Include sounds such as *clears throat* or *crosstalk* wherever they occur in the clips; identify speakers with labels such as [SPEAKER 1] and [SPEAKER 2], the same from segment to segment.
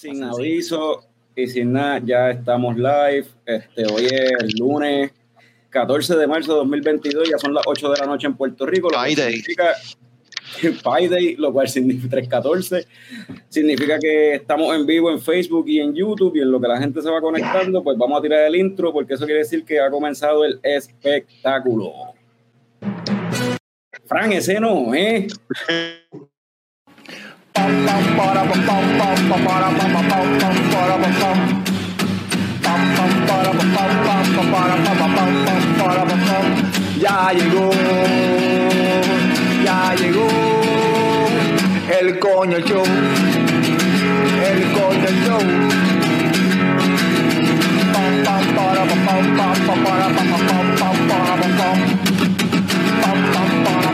[SPEAKER 1] sin aviso y sin nada, ya estamos live. Este, hoy es el lunes 14 de marzo de 2022, ya son las 8 de la noche en Puerto Rico. Lo
[SPEAKER 2] Day.
[SPEAKER 1] significa *laughs* Pi Day, lo cual significa 314. Significa que estamos en vivo en Facebook y en YouTube y en lo que la gente se va conectando, pues vamos a tirar el intro porque eso quiere decir que ha comenzado el espectáculo. Fran, ese no, ¿eh? *laughs*
[SPEAKER 3] Ya llegó, ya llegó el coño show, el coño show. Pam, pam, para, pam, pam, pam, pam, pam, pam. Pam,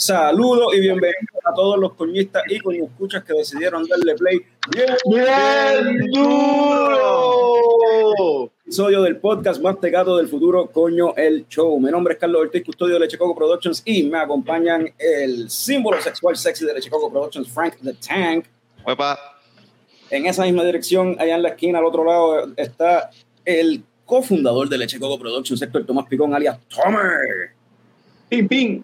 [SPEAKER 1] Saludos y bienvenidos a todos los coñistas y coñescuchas que decidieron darle play. Bien,
[SPEAKER 3] ¡Bien duro!
[SPEAKER 1] episodio del podcast más tecato del futuro, Coño el Show. Mi nombre es Carlos Ortiz, custodio de Leche Coco Productions y me acompañan el símbolo sexual sexy de Leche Coco Productions, Frank the Tank.
[SPEAKER 2] Huepa.
[SPEAKER 1] En esa misma dirección, allá en la esquina, al otro lado, está el cofundador de Leche Coco Productions, Héctor Tomás Picón, alias Tomer.
[SPEAKER 3] ¡Pim, pim!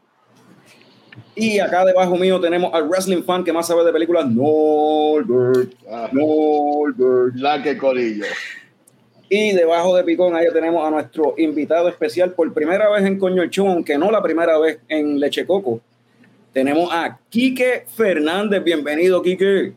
[SPEAKER 1] Y acá debajo mío tenemos al wrestling fan que más sabe de películas, Norbert.
[SPEAKER 4] Ah,
[SPEAKER 1] Norbert.
[SPEAKER 4] la que colillo.
[SPEAKER 1] Y debajo de Picón, ahí tenemos a nuestro invitado especial por primera vez en Coño el Show, aunque no la primera vez en Leche Coco. Tenemos a Quique Fernández. Bienvenido, Quique.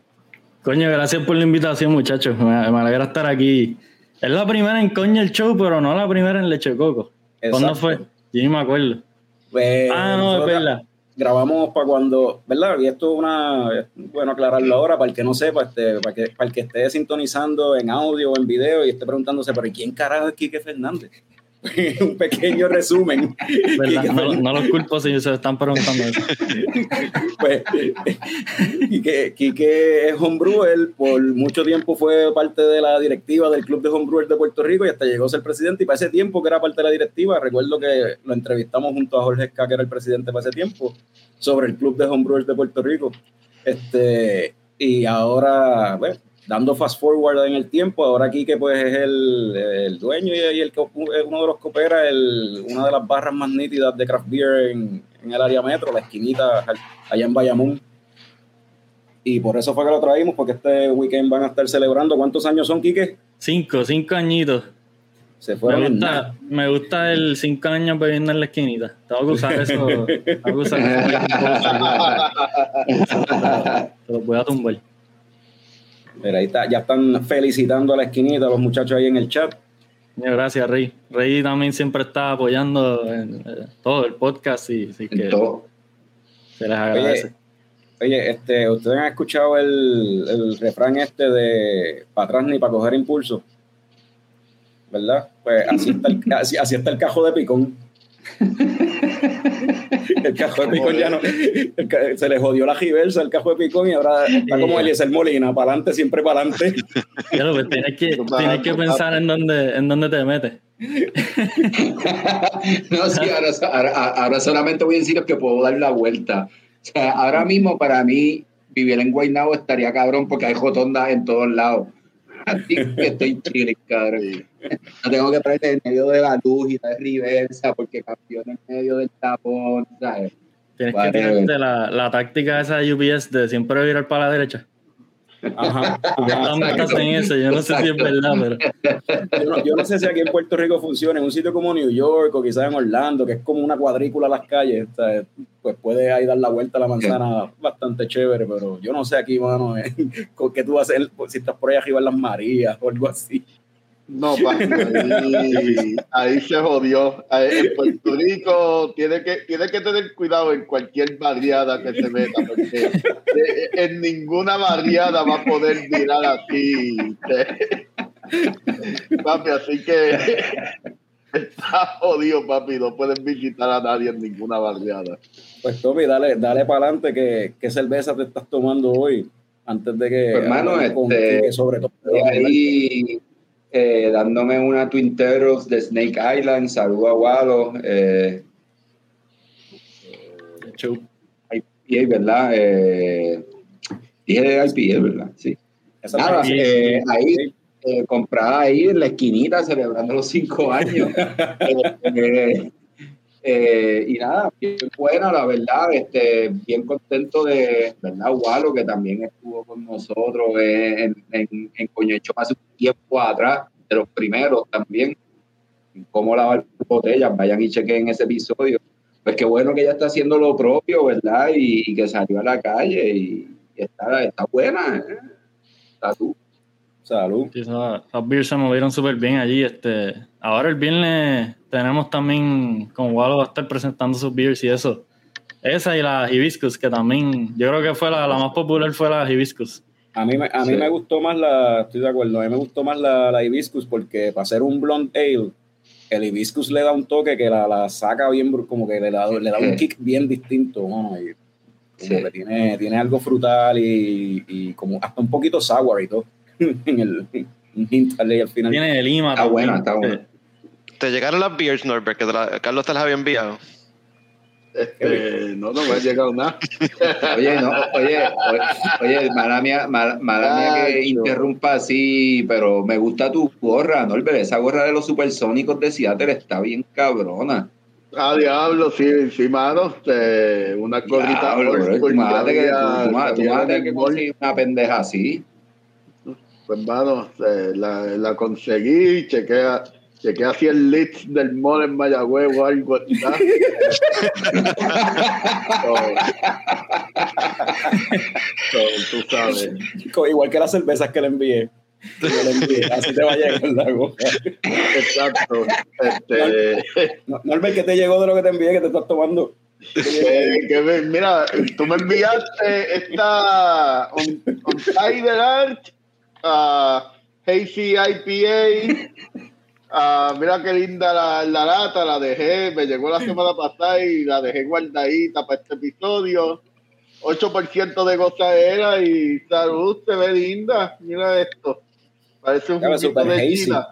[SPEAKER 5] Coño, gracias por la invitación, muchachos. Me, me alegra estar aquí. Es la primera en Coño el Show, pero no la primera en Leche Coco. ¿Cuándo
[SPEAKER 1] Exacto.
[SPEAKER 5] fue? Yo ni me acuerdo.
[SPEAKER 1] Pues,
[SPEAKER 5] ah, no, es verdad.
[SPEAKER 1] Grabamos para cuando, ¿verdad? Y esto es una, bueno aclararlo ahora para el que no sepa, este, para, que, para el que esté sintonizando en audio o en video y esté preguntándose, pero ¿y quién carajo es Quique Fernández? *laughs* Un pequeño resumen.
[SPEAKER 5] No, no los culpo si se están preguntando eso. *laughs*
[SPEAKER 1] pues *laughs* Quique, Quique es homebrewer, por mucho tiempo fue parte de la directiva del Club de Homebrewers de Puerto Rico y hasta llegó a ser presidente y para ese tiempo que era parte de la directiva, recuerdo que lo entrevistamos junto a Jorge Esca, que era el presidente para ese tiempo, sobre el Club de Homebrewers de Puerto Rico. Este, y ahora, bueno, dando fast forward en el tiempo, ahora Quique pues es el, el dueño y, y el que es uno de los que opera el, una de las barras más nítidas de craft beer en, en el área metro, la esquinita allá en Bayamón. Y por eso fue que lo traímos, porque este weekend van a estar celebrando. ¿Cuántos años son, Quique?
[SPEAKER 5] Cinco, cinco añitos.
[SPEAKER 1] Se fueron
[SPEAKER 5] Me
[SPEAKER 1] en nada.
[SPEAKER 5] gusta, me gusta el cinco años bebiendo en la esquinita. Tengo que usar eso. Tengo que usar eso. *laughs* Te lo voy a tumbar.
[SPEAKER 1] Mira, ahí está, ya están felicitando a la esquinita, los muchachos ahí en el chat.
[SPEAKER 5] Muchas Gracias, Rey. Rey también siempre está apoyando en, eh, todo el podcast y así que
[SPEAKER 4] Todo.
[SPEAKER 5] se les agradece.
[SPEAKER 1] Oye, este, ¿ustedes han escuchado el, el refrán este de para atrás ni para coger impulso? ¿Verdad? Pues así está el, *laughs* así, así está el cajo de picón. *laughs* *laughs* El cajo de picón ya no. el se le jodió la giversa el cajo de picón y ahora está como Eliezer Molina, para adelante, siempre para adelante.
[SPEAKER 5] Pero *laughs* pues tienes que, tienes que pensar en dónde, en dónde te metes. *laughs*
[SPEAKER 6] No, sí, ahora, ahora, ahora solamente voy a decir que puedo dar la vuelta. O sea, ahora mismo para mí vivir en Guaynabo estaría cabrón porque hay jotondas en todos lados. Así que estoy chile, cabrón. No tengo que poner en medio de la luz y dar reversa porque cambió en medio del tapón, ¿sabes?
[SPEAKER 5] Tienes
[SPEAKER 6] Vale.
[SPEAKER 5] que tirarte la, la táctica esa de UPS de siempre virar para la derecha.
[SPEAKER 1] Ajá. *laughs*
[SPEAKER 5] Están metas en eso, yo no sé si es verdad, pero
[SPEAKER 1] Yo no, yo no sé si aquí en Puerto Rico funciona, en un sitio como New York o quizás en Orlando, que es como una cuadrícula a las calles, o sea, pues puedes ahí dar la vuelta a la manzana bastante chévere, pero yo no sé aquí, mano, eh, *laughs* qué tú vas a hacer si estás por ahí arriba en las Marías o algo así.
[SPEAKER 4] No, papi, ahí, ahí se jodió. En Puerto Rico tiene que, tiene que tener cuidado en cualquier barriada que se meta, porque eh, en ninguna barriada va a poder mirar así. Papi, así que está jodido, papi. No pueden visitar a nadie en ninguna barriada.
[SPEAKER 1] Pues Toby, dale, dale para adelante. ¿qué, ¿Qué cerveza te estás tomando hoy? Antes de que.
[SPEAKER 6] Pues, hermano, este,
[SPEAKER 1] sobre todo.
[SPEAKER 6] Ahí eh, dándome una Twin Terrors de Snake Island. Saludo a Walo. Eh. IPA, ¿verdad? Eh, dije IPA, ¿verdad? Sí. Nada, eh, ahí eh, comprada ahí en la esquinita celebrando los cinco años. *laughs* Eh, eh, y nada, bien buena, la verdad, este, bien contento de, ¿verdad? Walo, que también estuvo con nosotros eh, en, en, hace un tiempo atrás, de los primeros también, cómo lavar botellas, vayan y chequen ese episodio. Pues qué bueno que ella está haciendo lo propio, ¿verdad? Y, que salió a la calle y, y está, está buena, ¿eh? Está tú.
[SPEAKER 1] Salud.
[SPEAKER 5] Sí, esas beers se movieron súper bien allí. Este, ahora el viernes tenemos también con Walo va a estar presentando sus beers y eso. Esa y la Hibiscus, que también, yo creo que fue la, la más popular fue la Hibiscus.
[SPEAKER 1] A mí, me, a mí
[SPEAKER 6] Sí.
[SPEAKER 1] me gustó más la, estoy de acuerdo, a mí me gustó más la, la hibiscus porque para hacer un blonde ale, el hibiscus le da un toque que la, la saca bien, como que le da, le da un
[SPEAKER 6] Sí.
[SPEAKER 1] kick bien distinto, mano, y como
[SPEAKER 6] Sí.
[SPEAKER 1] que tiene, tiene algo frutal y, y como hasta un poquito sour y todo, *laughs* en el un hint ahí al final.
[SPEAKER 5] Tiene de lima.
[SPEAKER 6] Está buena, está buena.
[SPEAKER 2] Te llegaron las beers, Norbert, que te la- Carlos te las había enviado.
[SPEAKER 4] Este, no, no me ha llegado nada. *laughs*
[SPEAKER 6] Oye, no, oye, oye, oye, mala mía, mala, mala mía que interrumpa así, pero me gusta tu gorra, Norbert. Esa gorra de los supersónicos de Seattle está bien cabrona.
[SPEAKER 4] Ah, diablo, sí, sí, mano. Este, una gorrita
[SPEAKER 6] Diablo, bro, tú mátate que- conseguir una pendeja así.
[SPEAKER 4] Pues, mano, eh, la, la conseguí, chequea, chequea si el list del mall en Mayagüez o algo está. *laughs* So, so, tú sabes.
[SPEAKER 1] Igual que las cervezas que le envié. Así te va a llegar la gorra.
[SPEAKER 4] Exacto. Este,
[SPEAKER 1] No, Norbert, ¿qué te llegó de lo que te envié que te estás tomando?
[SPEAKER 4] que- que me- mira, tú me enviaste esta on, on Art, ah, Hazy IPA. ah, mira qué linda la, la lata, la dejé, me llegó la semana pasada y la dejé guardadita para este episodio. 8% de gozadera y salud, se ve linda. Mira esto. Parece un
[SPEAKER 1] super
[SPEAKER 4] de
[SPEAKER 1] hazy.
[SPEAKER 4] China.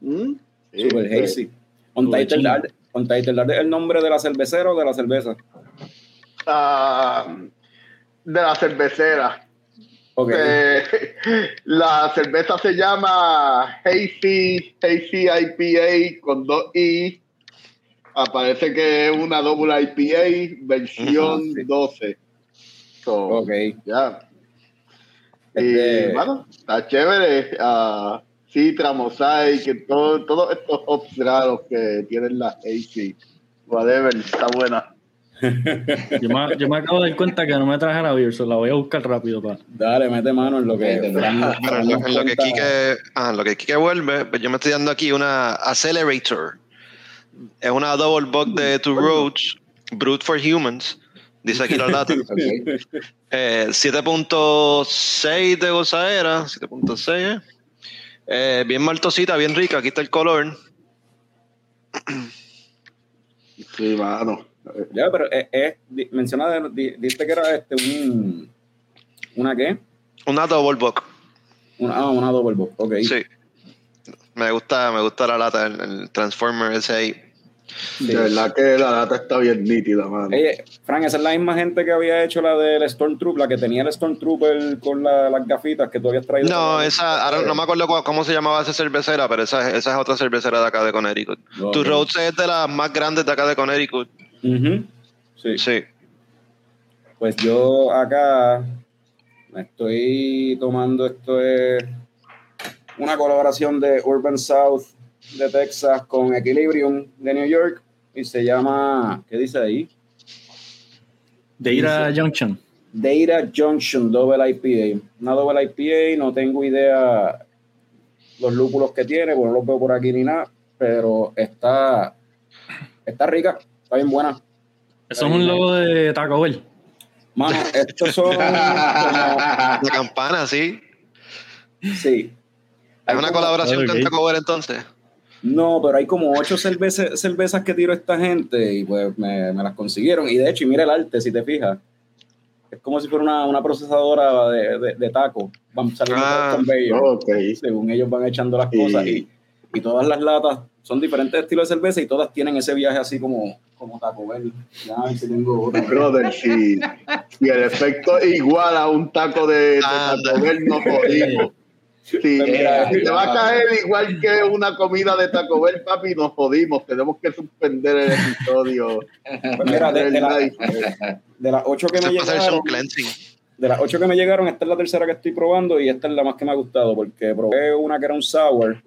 [SPEAKER 4] ¿Mm? Sí,
[SPEAKER 1] Super
[SPEAKER 4] este,
[SPEAKER 1] hazy. On Title. On Title es el nombre de la cervecera o de la cerveza.
[SPEAKER 4] ah, de la cervecera.
[SPEAKER 1] Ok.
[SPEAKER 4] Eh, *laughs* la cerveza se llama Hazy, Hazy IPA con dos I. Aparece que es una double IPA versión
[SPEAKER 1] Ajá, sí.
[SPEAKER 4] 12. So,
[SPEAKER 1] ok.
[SPEAKER 4] ya. Y
[SPEAKER 1] Este-
[SPEAKER 4] bueno, está chévere. ah, Citra, Mosaic, todo- todos estos hops raros que tienen la Hazy. Whatever, está buena.
[SPEAKER 5] Yo me, yo me acabo de dar cuenta que no me traje la beer, so la voy a buscar rápido. Pa.
[SPEAKER 1] Dale, mete mano en lo que.
[SPEAKER 6] Mete
[SPEAKER 1] Fran-
[SPEAKER 2] Bueno,
[SPEAKER 1] Fran
[SPEAKER 2] en lo,
[SPEAKER 1] nos
[SPEAKER 2] en lo que. Quique, ah, en lo que vuelve, pues yo me estoy dando aquí una Accelerator. Es una double buck de Two Roads, Brute for Humans. Dice aquí la *laughs* lata.
[SPEAKER 6] Ok.
[SPEAKER 2] Eh, 7.6 de gozadera, 7.6. eh. Eh, bien maltosita, bien rica. Aquí está el color.
[SPEAKER 4] Sí, mano.
[SPEAKER 1] Ya, pero es, es- di- menciona, de- di- diste que era este un. ¿Una qué?
[SPEAKER 2] Una double buck.
[SPEAKER 1] Una, ah, una double box. Ok.
[SPEAKER 2] Sí. Me gusta, me gusta la lata, el, el Transformer ese ahí.
[SPEAKER 4] De verdad que la data está bien nítida, mano.
[SPEAKER 1] Oye, Frank, esa es la misma gente que había hecho la del Stormtrooper, la que tenía el Stormtrooper con la- las gafitas que tú habías traído.
[SPEAKER 2] No, esa, ahora no me acuerdo cómo, cómo se llamaba esa cervecera, pero esa, esa es otra cervecera de acá de Connecticut. Tu Rhodes es de las más grandes de acá de Connecticut.
[SPEAKER 1] Ujú. Sí.
[SPEAKER 2] Sí.
[SPEAKER 1] Pues yo acá me estoy tomando esto es una colaboración de Urban South de Texas con Equilibrium de New York y se llama, ¿qué dice ahí?
[SPEAKER 5] Deira Junction.
[SPEAKER 1] Data Junction Double IPA. Una Double IPA, no tengo idea los lúpulos que tiene, porque no los veo por aquí ni nada, pero está, está rica, está bien buena.
[SPEAKER 5] Eso es un logo de Taco Bell.
[SPEAKER 1] Mano, estos son *laughs* como-
[SPEAKER 2] La campana, sí.
[SPEAKER 1] sí.
[SPEAKER 2] Es una colaboración
[SPEAKER 5] Ok.
[SPEAKER 2] con Taco Bell entonces.
[SPEAKER 1] No, pero hay como ocho cervezas, cervezas que tiró esta gente y pues me, me las consiguieron. Y de hecho, y mira el arte, si te fijas. Es como si fuera una, una procesadora de, de, de taco. Van saliendo
[SPEAKER 2] Ah,
[SPEAKER 1] con.
[SPEAKER 4] Ok.
[SPEAKER 1] Según ellos van echando las
[SPEAKER 4] Y-
[SPEAKER 1] cosas. Y, y todas las latas son diferentes estilos de cerveza y todas tienen ese viaje así como, como Taco Bell. Ya, si tengo otra.
[SPEAKER 4] Brother, si, si el efecto es igual a un taco de, de
[SPEAKER 2] Anda.
[SPEAKER 4] Taco Bell, nos jodimos. Si,
[SPEAKER 1] Mira,
[SPEAKER 4] si te va a caer igual que una comida de Taco Bell, papi, nos jodimos. Tenemos que suspender el episodio.
[SPEAKER 1] Pues mira, de, de la- de las ocho que me llegaron, de las ocho que me llegaron, esta es la tercera que estoy probando y esta es la más que me ha gustado porque probé una que era un sour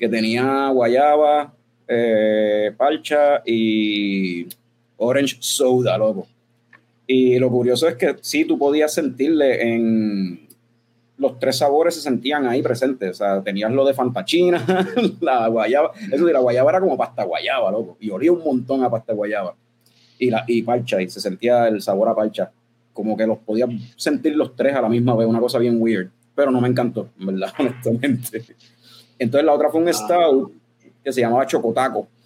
[SPEAKER 1] que tenía guayaba, eh, parcha y orange soda, loco. Y lo curioso es que sí, tú podías sentirle en los tres sabores se sentían ahí presentes. O sea, tenías lo de fantachina, *laughs* la guayaba. Eso sí, la guayaba era como pasta guayaba, loco. Y olía un montón a pasta guayaba. Y, la, y parcha, y se sentía el sabor a parcha. Como que los podías sentir los tres a la misma vez, una cosa bien weird. Pero no me encantó, en verdad, *laughs* honestamente. Entonces la otra fue un stout que se llamaba Chocotaco. *laughs*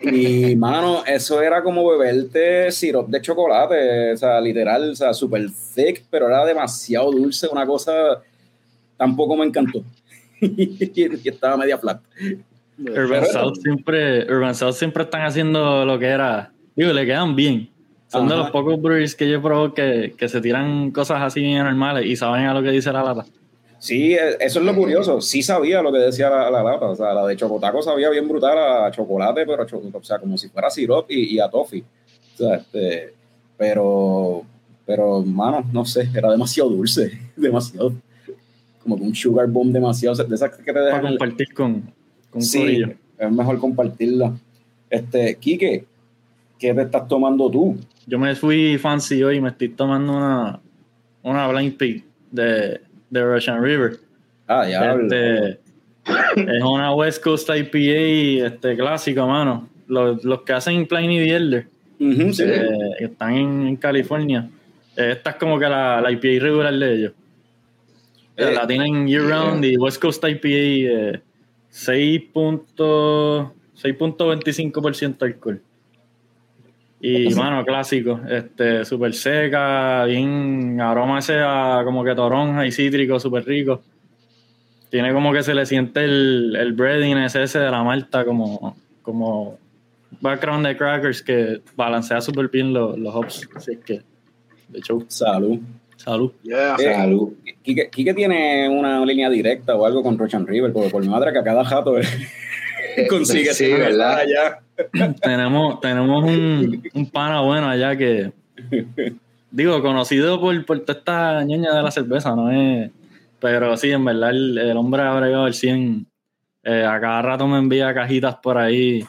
[SPEAKER 1] Y, mano, eso era como beberte sirop de chocolate, o sea, literal, o sea, súper thick, pero era demasiado dulce, una cosa tampoco me encantó. *laughs* y estaba media flat.
[SPEAKER 5] Urban South siempre, Urban South siempre están haciendo lo que era. Digo, le quedan bien. Son de
[SPEAKER 1] Ajá.
[SPEAKER 5] los pocos breweries que yo probé que, que se tiran cosas así bien normales y saben a lo que dice la lata.
[SPEAKER 1] Sí, eh, eso es lo curioso. Sí sabía lo que decía la, la lata. O sea, la de Chocotaco sabía bien brutal a chocolate, pero a cho- o sea, como si fuera sirop y, y a toffee. O sea, este, pero, pero, mano, no sé, era demasiado dulce. *laughs* Demasiado. Como que un sugar bomb demasiado. De esas que te
[SPEAKER 5] Para
[SPEAKER 1] dejan.
[SPEAKER 5] compartir con, con
[SPEAKER 1] Sí,
[SPEAKER 5] corillo.
[SPEAKER 1] es mejor compartirla. Este, Quique, ¿qué te estás tomando tú?
[SPEAKER 5] Yo me fui fancy hoy y me estoy tomando una, una Blind Pig de, de Russian River.
[SPEAKER 1] Ah, ya.
[SPEAKER 5] Este, es una West Coast IPA este, clásico, mano. Los, los que hacen Pliny
[SPEAKER 1] Ujú, sí.
[SPEAKER 5] eh, están en, en California. Eh, Esta es como que la, la IPA regular de ellos. Eh, la tienen year round y West Coast IPA eh, 6.25% 6.25% alcohol. Y mano, clásico, este, súper seca, bien aroma ese a como que toronja y cítrico, súper rico. Tiene como que se le siente el, el breadiness ese de la malta, como, como background de crackers que balancea súper bien los, los hops. Así es que, de hecho,
[SPEAKER 1] Salud.
[SPEAKER 5] salud.
[SPEAKER 4] Yeah.
[SPEAKER 1] Eh,
[SPEAKER 6] Salud.
[SPEAKER 1] Quique, Quique tiene una línea directa o algo con Rochan River, porque por mi madre que a cada jato *laughs* consigue
[SPEAKER 6] Sí, ¿verdad?
[SPEAKER 1] allá. *laughs*
[SPEAKER 5] tenemos, tenemos un, un pana bueno allá que, digo, conocido por, por toda esta ñoña de la cerveza, ¿no? es pero sí, en verdad, el, el hombre ha bregado el 100. Eh, a cada rato me envía cajitas por ahí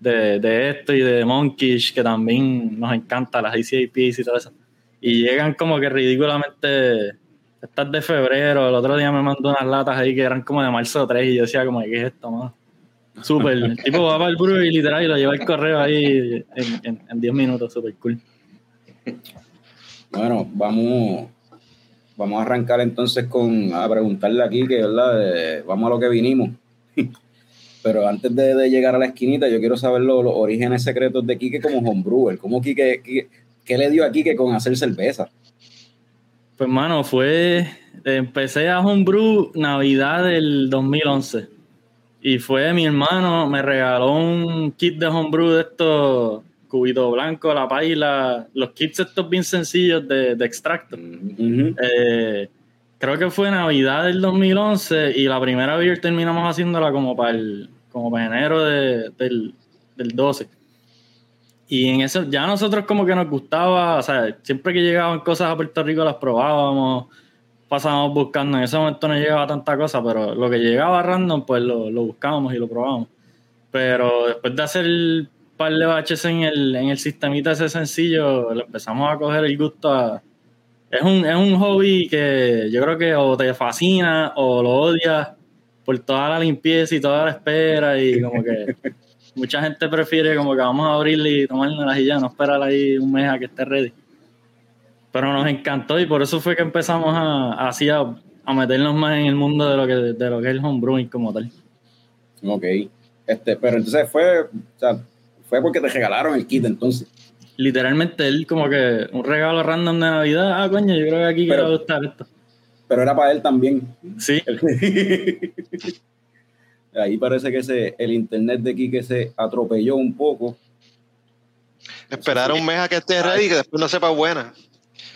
[SPEAKER 5] de, de esto y de Monkish, que también nos encanta, las ICAPs y todo eso. Y llegan como que ridículamente. Estas de febrero, el otro día me mandó unas latas ahí que eran como de marzo 3 y yo decía como, ¿qué es esto, mano? Súper. El tipo va para el brew y literal y lo lleva el correo ahí en, en, en 10 minutos, súper cool.
[SPEAKER 1] Bueno, vamos, vamos a arrancar entonces con a preguntarle aquí que verdad, De- vamos a lo que vinimos. *laughs* Pero antes de, de llegar a la esquinita, yo quiero saber lo- los orígenes secretos de Quique como homebrewer. ¿Cómo Quique, Quique- qué le dio a Quique con hacer cerveza?
[SPEAKER 5] Pues, mano, fue. Empecé a Homebrew Navidad del 2011. Y fue mi hermano, me regaló un kit de Homebrew de estos, cubito blanco, la paila, los kits estos bien sencillos de, de extracto. Eh, creo que fue Navidad del 2011 y la primera beer terminamos haciéndola como para el como para enero de- del, del 12. Y en eso ya nosotros como que nos gustaba, o sea, siempre que llegaban cosas a Puerto Rico las probábamos, pasábamos buscando. En ese momento no llegaba tanta cosa, pero lo que llegaba random pues lo, lo buscábamos y lo probábamos. Pero después de hacer un par de baches en el, en el sistemita ese sencillo, le empezamos a coger el gusto a, es un, es un hobby que yo creo que o te fascina o lo odias por toda la limpieza y toda la espera y como que *laughs* mucha gente prefiere como que vamos a abrirle y tomárnoslas y ya, no esperar ahí un mes a que esté ready. Pero nos encantó y por eso fue que empezamos a, así a, a meternos más en el mundo de lo que, de lo que es el homebrewing como tal.
[SPEAKER 1] Ok. Este, pero entonces fue, o sea, fue porque te regalaron el kit entonces.
[SPEAKER 5] Literalmente él como que un regalo random de Navidad. Ah, coño, yo creo que aquí
[SPEAKER 1] Pero-
[SPEAKER 5] quiero gustar esto.
[SPEAKER 1] Pero era para él también.
[SPEAKER 5] Sí, *laughs*
[SPEAKER 1] Ahí parece que se, el internet de Quique se atropelló un poco.
[SPEAKER 2] Esperar un mes a que esté ready y que después no sepa buena.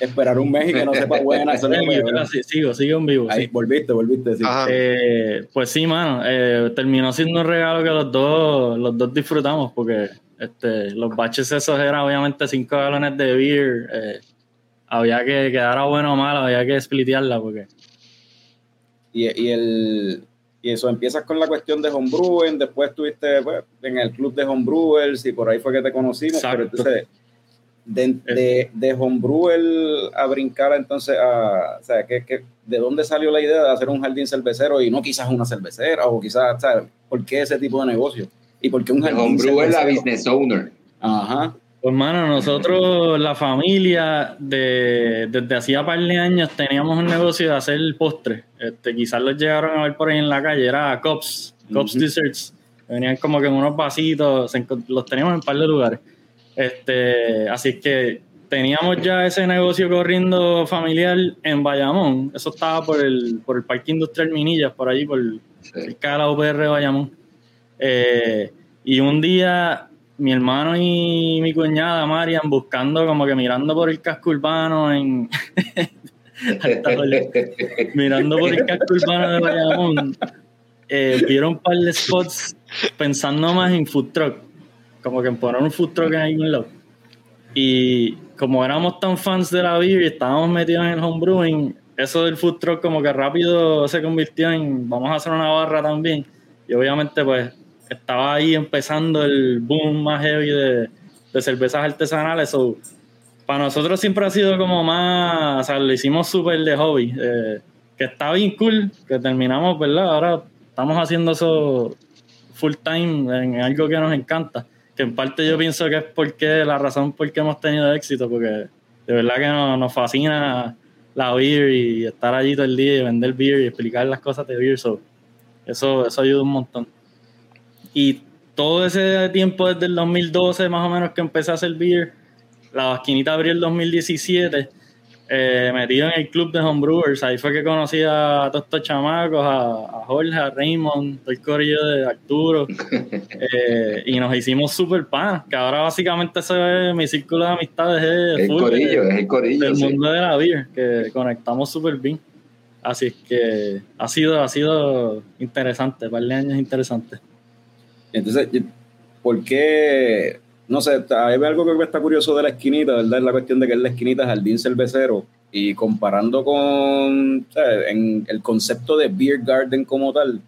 [SPEAKER 1] Esperar un mes y que no sepa *laughs* buena. Eso es
[SPEAKER 5] Sí, sí, sigo, sigo en vivo.
[SPEAKER 1] Ahí,
[SPEAKER 5] sí.
[SPEAKER 1] volviste, volviste. Sí.
[SPEAKER 5] Eh, pues sí, mano, eh, terminó siendo un regalo que los dos, los dos disfrutamos porque este, los baches esos eran obviamente 5 galones de beer. eh, había que quedara bueno o malo, había que splitearla porque
[SPEAKER 1] Y, y, el, y eso, empiezas con la cuestión de homebrewing, después estuviste pues, en el club de homebrewers y por ahí fue que te conocimos,
[SPEAKER 5] Exacto.
[SPEAKER 1] pero entonces de, de, de homebrewer a brincar entonces a, o sea, que, que, ¿de dónde salió la idea de hacer un jardín cervecero y no quizás una cervecera o quizás, sea, ¿por qué ese tipo de negocio? ¿Y por qué un jardín
[SPEAKER 6] homebrew es la business owner.
[SPEAKER 1] Ajá.
[SPEAKER 5] Pues, mano, nosotros, la familia, de, desde hacía par de años teníamos un negocio de hacer postres. Este, quizás los llegaron a ver por ahí en la calle, era Cops, Cops
[SPEAKER 1] Ujú.
[SPEAKER 5] Desserts. Venían como que en unos vasitos, los teníamos en un par de lugares. Este, así que teníamos ya ese negocio corriendo familiar en Bayamón. Eso estaba por el, por el Parque Industrial Minillas, por allí, por, cerca de la UPR de Bayamón. Eh, y un día mi hermano y mi cuñada Marian buscando como que mirando por el casco urbano en *laughs* mirando por el casco urbano de Bayamón eh, vieron un par de spots pensando más en food truck como que poner un food truck en algún lado y como éramos tan fans de la beer y estábamos metidos en el homebrewing eso del food truck como que rápido se convirtió en vamos a hacer una barra también y obviamente pues estaba ahí empezando el boom más heavy de, de cervezas artesanales. So, para nosotros siempre ha sido como más, o sea, lo hicimos súper de hobby, eh, que está bien cool, que terminamos, ¿verdad? Ahora estamos haciendo eso full time en algo que nos encanta, que en parte yo pienso que es porque la razón por qué hemos tenido éxito, porque de verdad que nos, nos fascina la beer y estar allí todo el día y vender beer y explicar las cosas de beer, so, eso, eso ayuda un montón. Y todo ese tiempo, desde el 2012 más o menos que empecé a hacer beer, la vasquinita abrió el 2017, eh, metido en el club de homebrewers. Ahí fue que conocí a todos estos chamacos, a, a Jorge, a Raymond, todo el corillo de Arturo, *laughs* eh, y nos hicimos super pan, que ahora básicamente ese es mi círculo de amistades es
[SPEAKER 6] El
[SPEAKER 5] full
[SPEAKER 6] corillo,
[SPEAKER 5] de-
[SPEAKER 6] es el corillo.
[SPEAKER 5] del
[SPEAKER 6] sí.
[SPEAKER 5] mundo de la beer, que conectamos súper bien. Así es que ha sido, ha sido interesante, par de años interesantes.
[SPEAKER 1] Entonces, ¿por qué? No sé, hay algo que está curioso de la esquinita, ¿verdad? Es la cuestión de que es la esquinita jardín cervecero y comparando con en el concepto de beer garden como tal,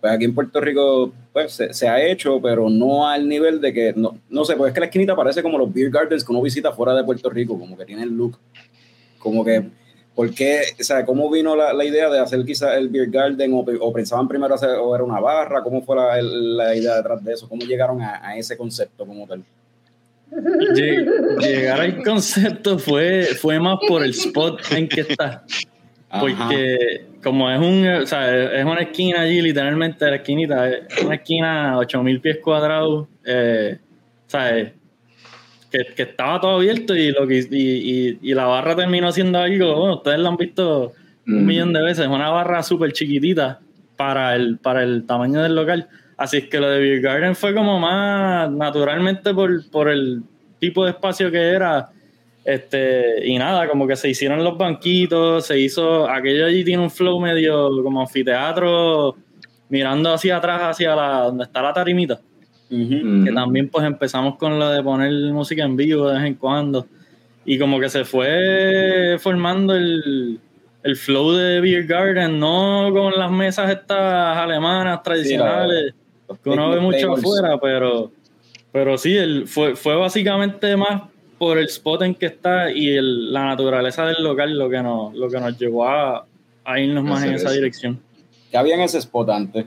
[SPEAKER 1] pues aquí en Puerto Rico pues, se, ha hecho, pero no al nivel de que, no, no sé, pues es que la esquinita parece como los beer gardens que uno visita fuera de Puerto Rico, como que tiene el look, como que, ¿por qué? O sea, ¿cómo vino la, la idea de hacer quizás el beer garden o, pe- o pensaban primero hacer, o era una barra? ¿Cómo fue la, idea detrás de eso? ¿Cómo llegaron a, a ese concepto como tal?
[SPEAKER 5] Lleg- Llegar al concepto fue, fue más por el spot en que está.
[SPEAKER 1] Ajá.
[SPEAKER 5] Porque como es un, o sea, es una esquina allí, literalmente la esquinita, es una esquina 8000 pies cuadrados, eh, ¿sabes? Que, que estaba todo abierto y lo que y, y- y la barra terminó siendo algo, bueno, ustedes lo han visto un millón de veces, una barra súper chiquitita para el, para el tamaño del local. Así es que lo de Beer Garden fue como más naturalmente por, por el tipo de espacio que era. Este, y nada, como que se hicieron los banquitos, se hizo, aquello allí tiene un flow medio como anfiteatro, mirando hacia atrás, hacia la, donde está la tarimita
[SPEAKER 1] Ujú.
[SPEAKER 5] que también pues empezamos con lo de poner música en vivo de vez en cuando y como que se fue formando el, el flow de Beer Garden, no con las mesas estas alemanas tradicionales
[SPEAKER 1] Los
[SPEAKER 5] que uno ve mucho
[SPEAKER 1] tables.
[SPEAKER 5] afuera, pero, pero sí, el, fue, fue básicamente más por el spot en que está y el- la naturaleza del local lo que nos, lo que nos llevó a, a irnos más en esa dirección.
[SPEAKER 1] Que había en ese spot antes.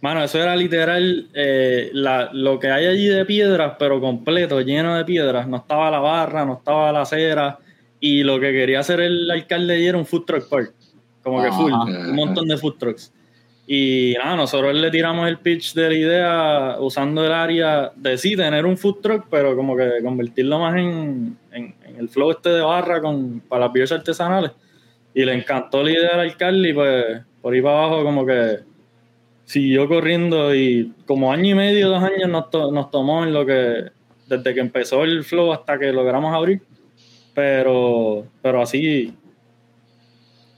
[SPEAKER 5] Mano, eso era literal eh, la- lo que hay allí de piedras, pero completo, lleno de piedras. No estaba la barra, no estaba la acera. Y lo que quería hacer el alcalde allí era un food truck park. Como que full, un montón de food trucks. Y nada, nosotros le tiramos el pitch de la idea usando el área de sí, tener un food truck, pero como que convertirlo más en, en- en el flow este de barra con, para las beers artesanales. Y le encantó la idea al alcalde y pues por ahí para abajo como que siguió corriendo y como año y medio, dos años nos, to- nos tomó en lo que, desde que empezó el flow hasta que logramos abrir. Pero, pero así,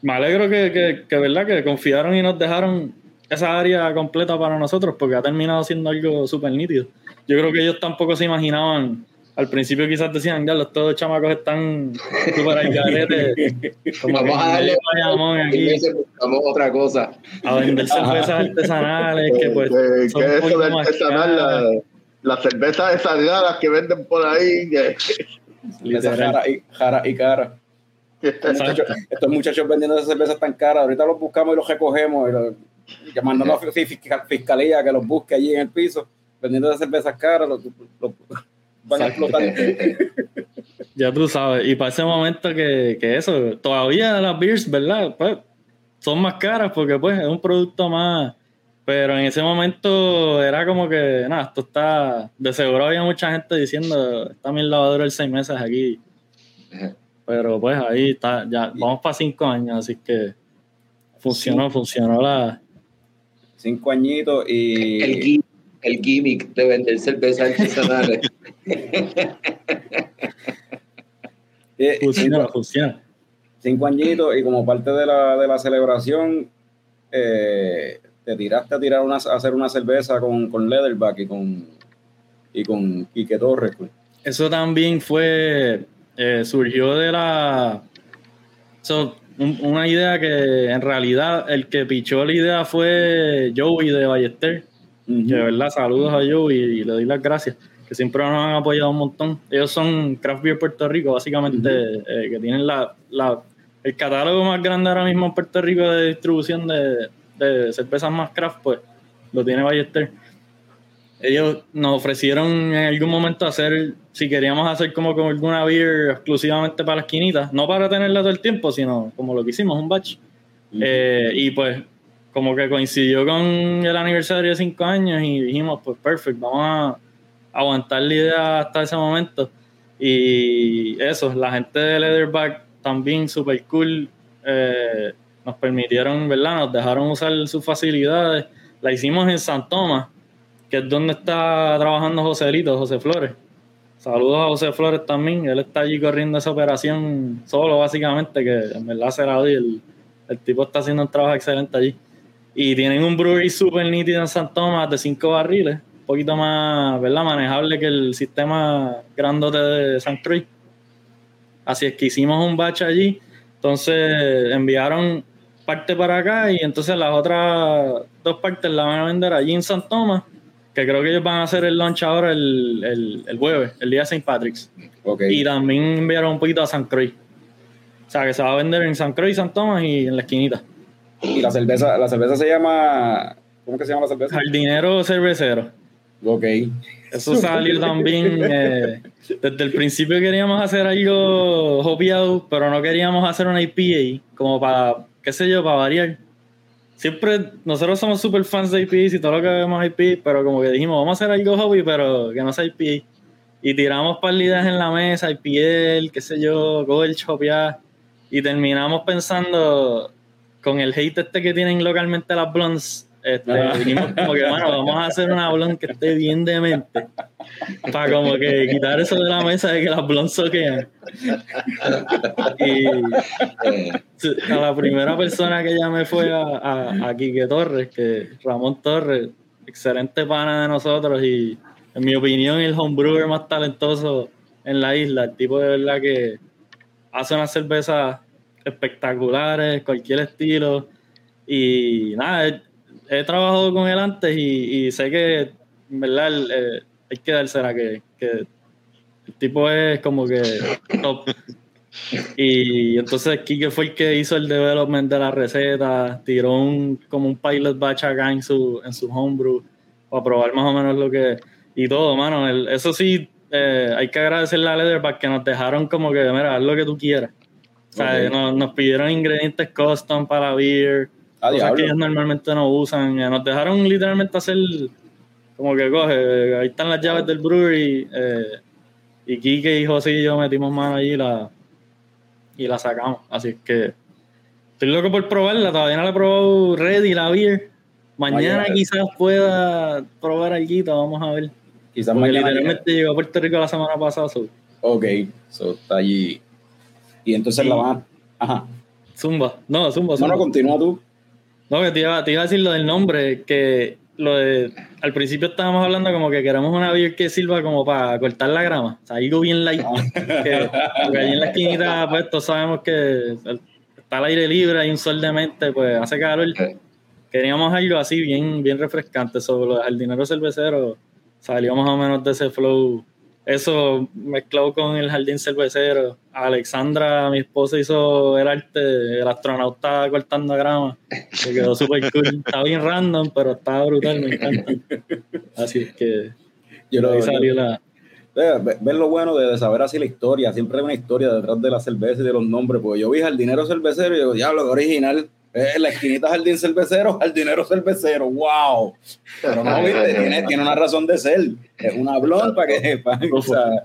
[SPEAKER 5] me alegro que, que, que, verdad que confiaron y nos dejaron esa área completa para nosotros porque ha terminado siendo algo súper nítido. Yo creo que ellos tampoco se imaginaban, al principio quizás decían, ya los todos chamacos están súper al garete, *laughs* como
[SPEAKER 6] Vamos
[SPEAKER 5] que
[SPEAKER 6] a darle
[SPEAKER 5] Bayamón
[SPEAKER 6] y
[SPEAKER 5] aquí
[SPEAKER 6] buscamos otra cosa.
[SPEAKER 5] a vender cervezas artesanales que pues son
[SPEAKER 4] que
[SPEAKER 5] un
[SPEAKER 4] eso de artesanal,
[SPEAKER 5] caras.
[SPEAKER 4] la- las cervezas desargadas que venden por ahí. que-
[SPEAKER 1] Esas y, jara y cara. Estos muchachos, estos muchachos vendiendo esas cervezas tan caras, ahorita los buscamos y los recogemos y, los, mandamos a la fiscal- fiscalía que los busque allí en el piso, vendiendo esas cervezas caras, los, los- van a explotar. *laughs*
[SPEAKER 5] Ya tú sabes, y para ese momento que, que eso, todavía las beers, ¿verdad? Pues son más caras porque pues es un producto más, pero en ese momento era como que, nada, esto está, de seguro había mucha gente diciendo, está mi lavadora el seis meses aquí, pero pues ahí está, ya vamos para cinco años, así que funcionó, funcionó la...
[SPEAKER 1] Cinco añitos y...
[SPEAKER 6] El, el gimmick de vender cervezas *laughs* artesanales.
[SPEAKER 1] eh,
[SPEAKER 5] Funciona,
[SPEAKER 1] cinco,
[SPEAKER 5] funciona.
[SPEAKER 1] cinco añitos y como parte de la, de la celebración eh, te tiraste a tirar una, a hacer una cerveza con, con Leatherback y con y con Quique Torres. pues.
[SPEAKER 5] Eso también fue, eh, surgió de la, so, un- una idea que en realidad el que pichó la idea fue Joey de Ballester, que de verdad saludos a Joey y le doy las gracias, que siempre nos han apoyado un montón. Ellos son Craft Beer Puerto Rico, básicamente, eh, que tienen la, la- el catálogo más grande ahora mismo en Puerto Rico de distribución de, de cervezas más craft, pues lo tiene Ballester ellos nos ofrecieron en algún momento hacer, si queríamos hacer como con alguna beer exclusivamente para la esquinita, no para tenerla todo el tiempo, sino como lo que hicimos, un batch. Eh, y pues, como que coincidió con el aniversario de cinco años y dijimos, pues perfecto, vamos a aguantar la idea hasta ese momento. Y eso, la gente de Leatherback también super cool. eh, nos permitieron, ¿verdad? Nos dejaron usar sus facilidades. La hicimos en San Tomás, que es donde está trabajando Joselito, José Flores. Saludos a José Flores también. Él está allí corriendo esa operación solo, básicamente, que en verdad será hoy. El, el tipo está haciendo un trabajo excelente allí. Y tienen un brewery súper nítido en San Tomás de cinco barriles, un poquito más, ¿verdad? Manejable que el sistema grandote de San Cruz. Así es que hicimos un batch allí. Entonces enviaron parte para acá y entonces las otras dos partes las van a vender allí en San Tomás, que creo que ellos van a hacer el launch ahora el, el, el jueves, el día de St. Patrick's.
[SPEAKER 1] Ok.
[SPEAKER 5] Y también enviaron un poquito a San Croix. O sea, que se va a vender en San Croix, San Tomás y en la esquinita.
[SPEAKER 1] Y la cerveza, la cerveza se llama. ¿Cómo que se llama la cerveza?
[SPEAKER 5] Jardinero cervecero.
[SPEAKER 1] Ok.
[SPEAKER 5] Eso salió también. eh, desde el principio queríamos hacer algo hopeado, pero no queríamos hacer una IPA, como para, qué sé yo, para variar. Siempre, nosotros somos super fans de IPAs y todo lo que vemos IPA, pero como que dijimos, vamos a hacer algo hobby, pero que no sea IPA. Y tiramos ideas en la mesa, IPL, qué sé yo, Gold, hopear. Y terminamos pensando con el hate este que tienen localmente las blondes. Este,
[SPEAKER 1] Ah.
[SPEAKER 5] dijimos como que, bueno, vamos a hacer una blonde que esté bien demente. Para como que quitar eso de la mesa de que las blondes soquean. Y a la primera persona que llamé fue a, a, a Quique Torres, que Ramón Torres, excelente pana de nosotros y en mi opinión el homebrewer más talentoso en la isla, el tipo de verdad que hace unas cervezas espectaculares, cualquier estilo y nada, he, he trabajado con él antes y, y sé que en verdad eh, hay que dársela que, que el tipo es como que top. Y entonces Kike fue el que hizo el development de la receta, tiró un, como un pilot batch acá en su, en su homebrew para probar más o menos lo que... Y todo, mano. el- eso sí, eh, hay que agradecerle a Leatherback que nos dejaron como que, mira, haz lo que tú quieras. O sea, nos, nos pidieron ingredientes custom para la beer,
[SPEAKER 1] Ah,
[SPEAKER 5] cosas que ellos normalmente no usan. Eh, Nos dejaron literalmente hacer como que coge, ahí están las llaves del brewery eh, y Kike y José y yo metimos mano allí y la, y la sacamos. Así que estoy loco por probarla, todavía no la he probado ready la beer. Mañana quizás pueda probar algo, vamos a ver.
[SPEAKER 1] Quizás
[SPEAKER 5] Porque
[SPEAKER 1] mañana.
[SPEAKER 5] literalmente llegó a Puerto Rico la semana pasada. so,
[SPEAKER 1] Ok, so está allí. Y entonces
[SPEAKER 5] Sí.
[SPEAKER 1] la van a. Ajá.
[SPEAKER 5] Zumba, no, zumba,
[SPEAKER 1] No,
[SPEAKER 5] zumba.
[SPEAKER 1] no, continúa tú.
[SPEAKER 5] No, que te iba, te iba a decir lo del nombre, que lo de, al principio estábamos hablando como que queremos una beer que sirva como para cortar la grama, o sea, algo bien light, que, porque allí en la esquinita, pues todos sabemos que el- está al aire libre, hay un sol de mente, pues hace calor, queríamos algo así bien, bien refrescante, sobre lo del jardinero cervecero, salió más o menos de ese flow, eso mezclado con el jardín cervecero, Alexandra, mi esposa, hizo el arte, el astronauta cortando grama, que quedó súper cool, *laughs* está bien random, pero está brutal, me encanta. Así es que
[SPEAKER 1] Yo lo,
[SPEAKER 5] ahí salió la...
[SPEAKER 1] Eh, ve- Ver lo bueno de, de saber así la historia. Siempre hay una historia detrás de la cerveza y de los nombres. Porque yo vi jardinero cervecero y digo, diablo, qué original. Eh, la esquinita jardín cervecero, jardinero cervecero. ¡Wow! Pero no, viste, tiene, tiene una razón de ser. Es una blonde para que. para- o sea,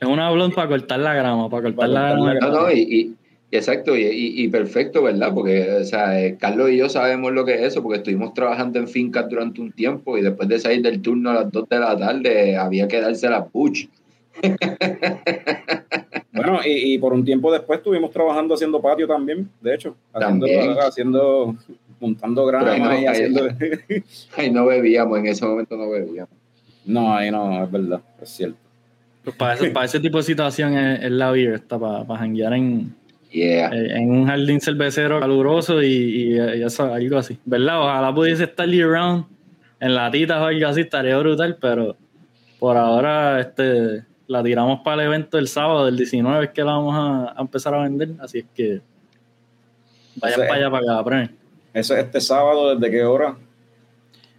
[SPEAKER 5] Es una blonde para cortar la grama, para cortar
[SPEAKER 1] Para
[SPEAKER 5] la
[SPEAKER 1] cortar la
[SPEAKER 5] grama.
[SPEAKER 6] No, no, y, y- y exacto, y, y- y perfecto, ¿verdad? Porque, o sea, eh, Carlos y yo sabemos lo que es eso, porque estuvimos trabajando en fincas durante un tiempo y después de salir del turno a las 2 de la tarde había que darse la puch. *laughs*
[SPEAKER 1] bueno, y, y por un tiempo después estuvimos trabajando haciendo patio también, de hecho. Haciendo,
[SPEAKER 6] También.
[SPEAKER 1] haciendo montando
[SPEAKER 6] ahí no,
[SPEAKER 1] y
[SPEAKER 6] ahí-
[SPEAKER 1] haciendo. *laughs*
[SPEAKER 6] Ay, no bebíamos, en ese momento no bebíamos.
[SPEAKER 1] no, ahí no, es verdad, es cierto.
[SPEAKER 5] Pues para, ese, para ese tipo de situación es, es la beer, está para, para janguear en,
[SPEAKER 6] Yeah.
[SPEAKER 5] eh, en un jardín cervecero caluroso y, y- y eso, algo así. ¿Verdad? Ojalá pudiese estar year round en latitas o algo así, estaría brutal, pero por ahora este, la tiramos para el evento del sábado, del 19, es que la vamos a, a empezar a vender, así es que vayan para allá para la prueben.
[SPEAKER 1] Eso es este sábado, ¿desde qué hora?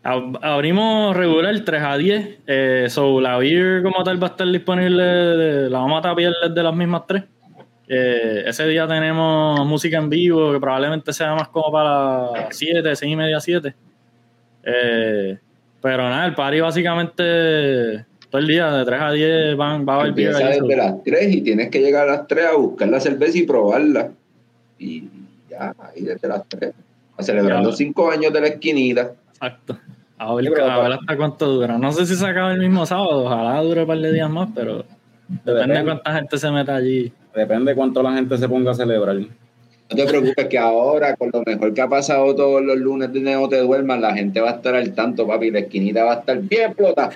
[SPEAKER 5] Ab- Abrimos regular 3 a 10. Eh, so, la beer como tal va a estar disponible. de- la vamos a tapiar desde las mismas 3. Eh, ese día tenemos música en vivo que probablemente sea más como para las 7, 6 y media, 7. Eh, pero nada, el party básicamente todo el día de 3 a 10 van, va a haber
[SPEAKER 6] Empieza desde las 3 y tienes que llegar a las 3 a buscar la cerveza y probarla. Y ya, ahí desde las 3. A los 5 años de la esquinita.
[SPEAKER 5] Exacto. A ver, a ver hasta cuánto dura. No sé si se acaba el mismo sábado, ojalá dure un par de días más, pero depende de
[SPEAKER 1] Depende.
[SPEAKER 5] cuánta gente se meta allí.
[SPEAKER 1] Depende de cuánto la gente se ponga a celebrar.
[SPEAKER 6] No te preocupes que ahora, con lo mejor que ha pasado todos los lunes de No Te Duermas, la gente va a estar al tanto, papi. La esquinita va a estar bien explota.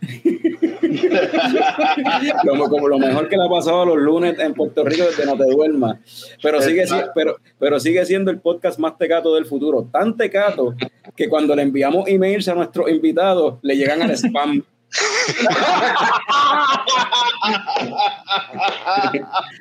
[SPEAKER 6] *laughs*
[SPEAKER 1] Lo, como lo mejor que le ha pasado a los lunes en Puerto Rico desde No Te Duermas. Pero sigue, pero, pero sigue siendo el podcast más tecato del futuro. Tan tecato que cuando le enviamos emails a nuestros invitados, le llegan al spam.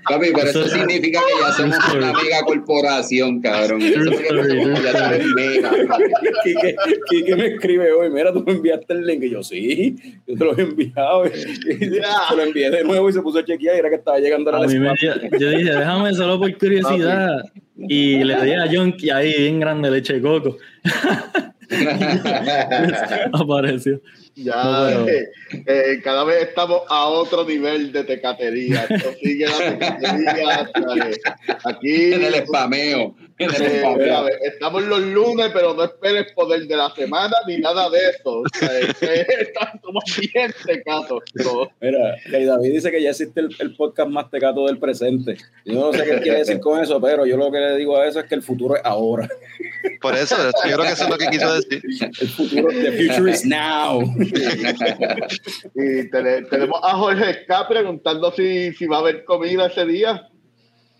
[SPEAKER 6] Papi, pero eso
[SPEAKER 5] Eso-
[SPEAKER 6] significa que ya somos una mega corporación, cabrón. Eso significa que somos ya somos mega. papi.
[SPEAKER 1] Quique, Quique me escribe hoy, mira, tú me enviaste el link. Y yo, sí, yo te lo he enviado. Y se lo envié de nuevo y se puso a chequear y era que estaba llegando
[SPEAKER 5] A mí me- yo, yo dije, déjame solo por curiosidad. Y le di a Yonki ahí, bien grande, leche de coco. *laughs* *laughs* Apareció.
[SPEAKER 4] Ya,
[SPEAKER 5] No, pero-
[SPEAKER 4] eh, eh, cada vez estamos a otro nivel de tecatería. Esto sigue la tecatería. *laughs* Aquí
[SPEAKER 6] En el spameo.
[SPEAKER 4] Eh, estamos los lunes, pero no esperes poder de la semana ni nada de eso. O sea, es que Somos bien tecatos.
[SPEAKER 1] Mira, que David dice que ya existe el, el podcast más tecato del presente. Yo no sé qué quiere decir con eso, pero yo lo que le digo a eso es que el futuro es ahora.
[SPEAKER 2] Por eso, yo creo que eso es lo que quiso decir.
[SPEAKER 1] El futuro, the future is now.
[SPEAKER 4] Y tene- tenemos a Jorge Ska preguntando si, si va a haber comida ese día.